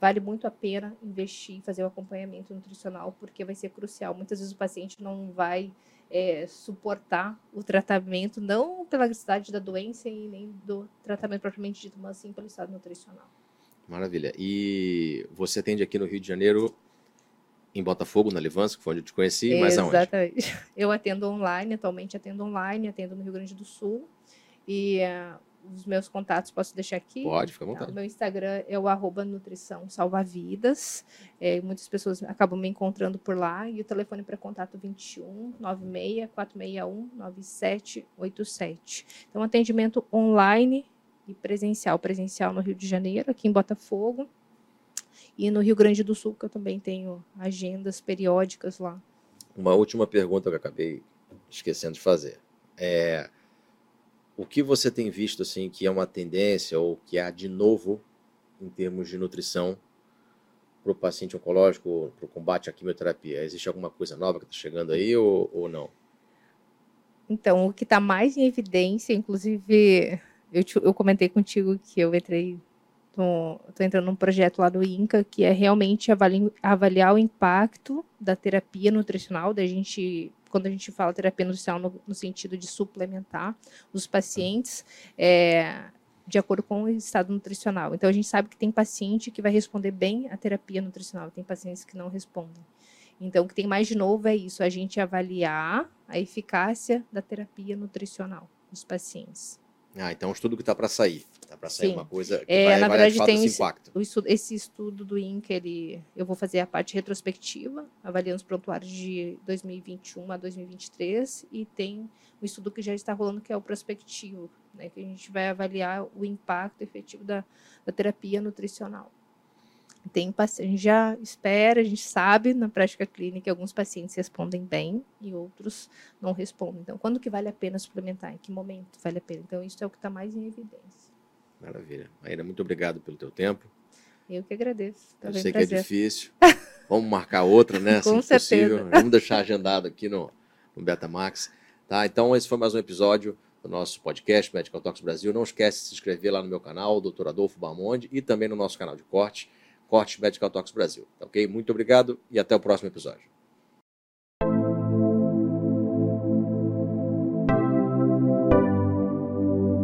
vale muito a pena investir, fazer o acompanhamento nutricional, porque vai ser crucial. Muitas vezes o paciente não vai é, suportar o tratamento, não pela gravidade da doença e nem do tratamento propriamente dito, mas sim pelo estado nutricional. Maravilha. E você atende aqui no Rio de Janeiro em Botafogo, na Levança, que foi onde eu te conheci, mas aonde? Exatamente. [LAUGHS] Eu atendo online, atualmente atendo online, atendo no Rio Grande do Sul. E uh, os meus contatos posso deixar aqui? Pode, fica à vontade. O meu Instagram é o arroba nutrição salva-vidas. É, muitas pessoas acabam me encontrando por lá. E o telefone para contato 21 96 461 9787. Então, atendimento online e presencial. Presencial no Rio de Janeiro, aqui em Botafogo. E no Rio Grande do Sul, que eu também tenho agendas periódicas lá. Uma última pergunta que eu acabei esquecendo de fazer. É, o que você tem visto assim que é uma tendência ou que há de novo em termos de nutrição para o paciente oncológico, para o combate à quimioterapia? Existe alguma coisa nova que está chegando aí ou, ou não? Então, o que está mais em evidência, inclusive eu, te, eu comentei contigo que eu entrei Estou entrando num projeto lá do INCA que é realmente avali, avaliar o impacto da terapia nutricional, da gente, quando a gente fala terapia nutricional no, no sentido de suplementar os pacientes, é, de acordo com o estado nutricional. Então, a gente sabe que tem paciente que vai responder bem à terapia nutricional, tem pacientes que não respondem. Então, o que tem mais de novo é isso, a gente avaliar a eficácia da terapia nutricional nos pacientes. Ah, então é um estudo que está para sair. Está para sair Sim. uma coisa que é, vai na verdade, tem esse, esse impacto. Estudo, esse estudo do INCA, ele, eu vou fazer a parte retrospectiva, avaliando os prontuários de 2021 a 2023, e tem um estudo que já está rolando, que é o prospectivo, né, que a gente vai avaliar o impacto efetivo da, da terapia nutricional. Tem a gente já espera, a gente sabe na prática clínica que alguns pacientes respondem bem e outros não respondem. Então, quando que vale a pena suplementar? Em que momento vale a pena? Então, isso é o que está mais em evidência. Maravilha. Maíra, muito obrigado pelo teu tempo. Eu que agradeço. Tá Eu sei prazer. que é difícil. [LAUGHS] Vamos marcar outra, né? [LAUGHS] Com assim certeza. Possível. Vamos deixar agendado aqui no, no Betamax. Tá? Então, esse foi mais um episódio do nosso podcast Medical Talks Brasil. Não esquece de se inscrever lá no meu canal, Dr. Adolfo Bamonde, e também no nosso canal de corte. Corte Medical Talks Brasil. Ok? Muito obrigado e até o próximo episódio.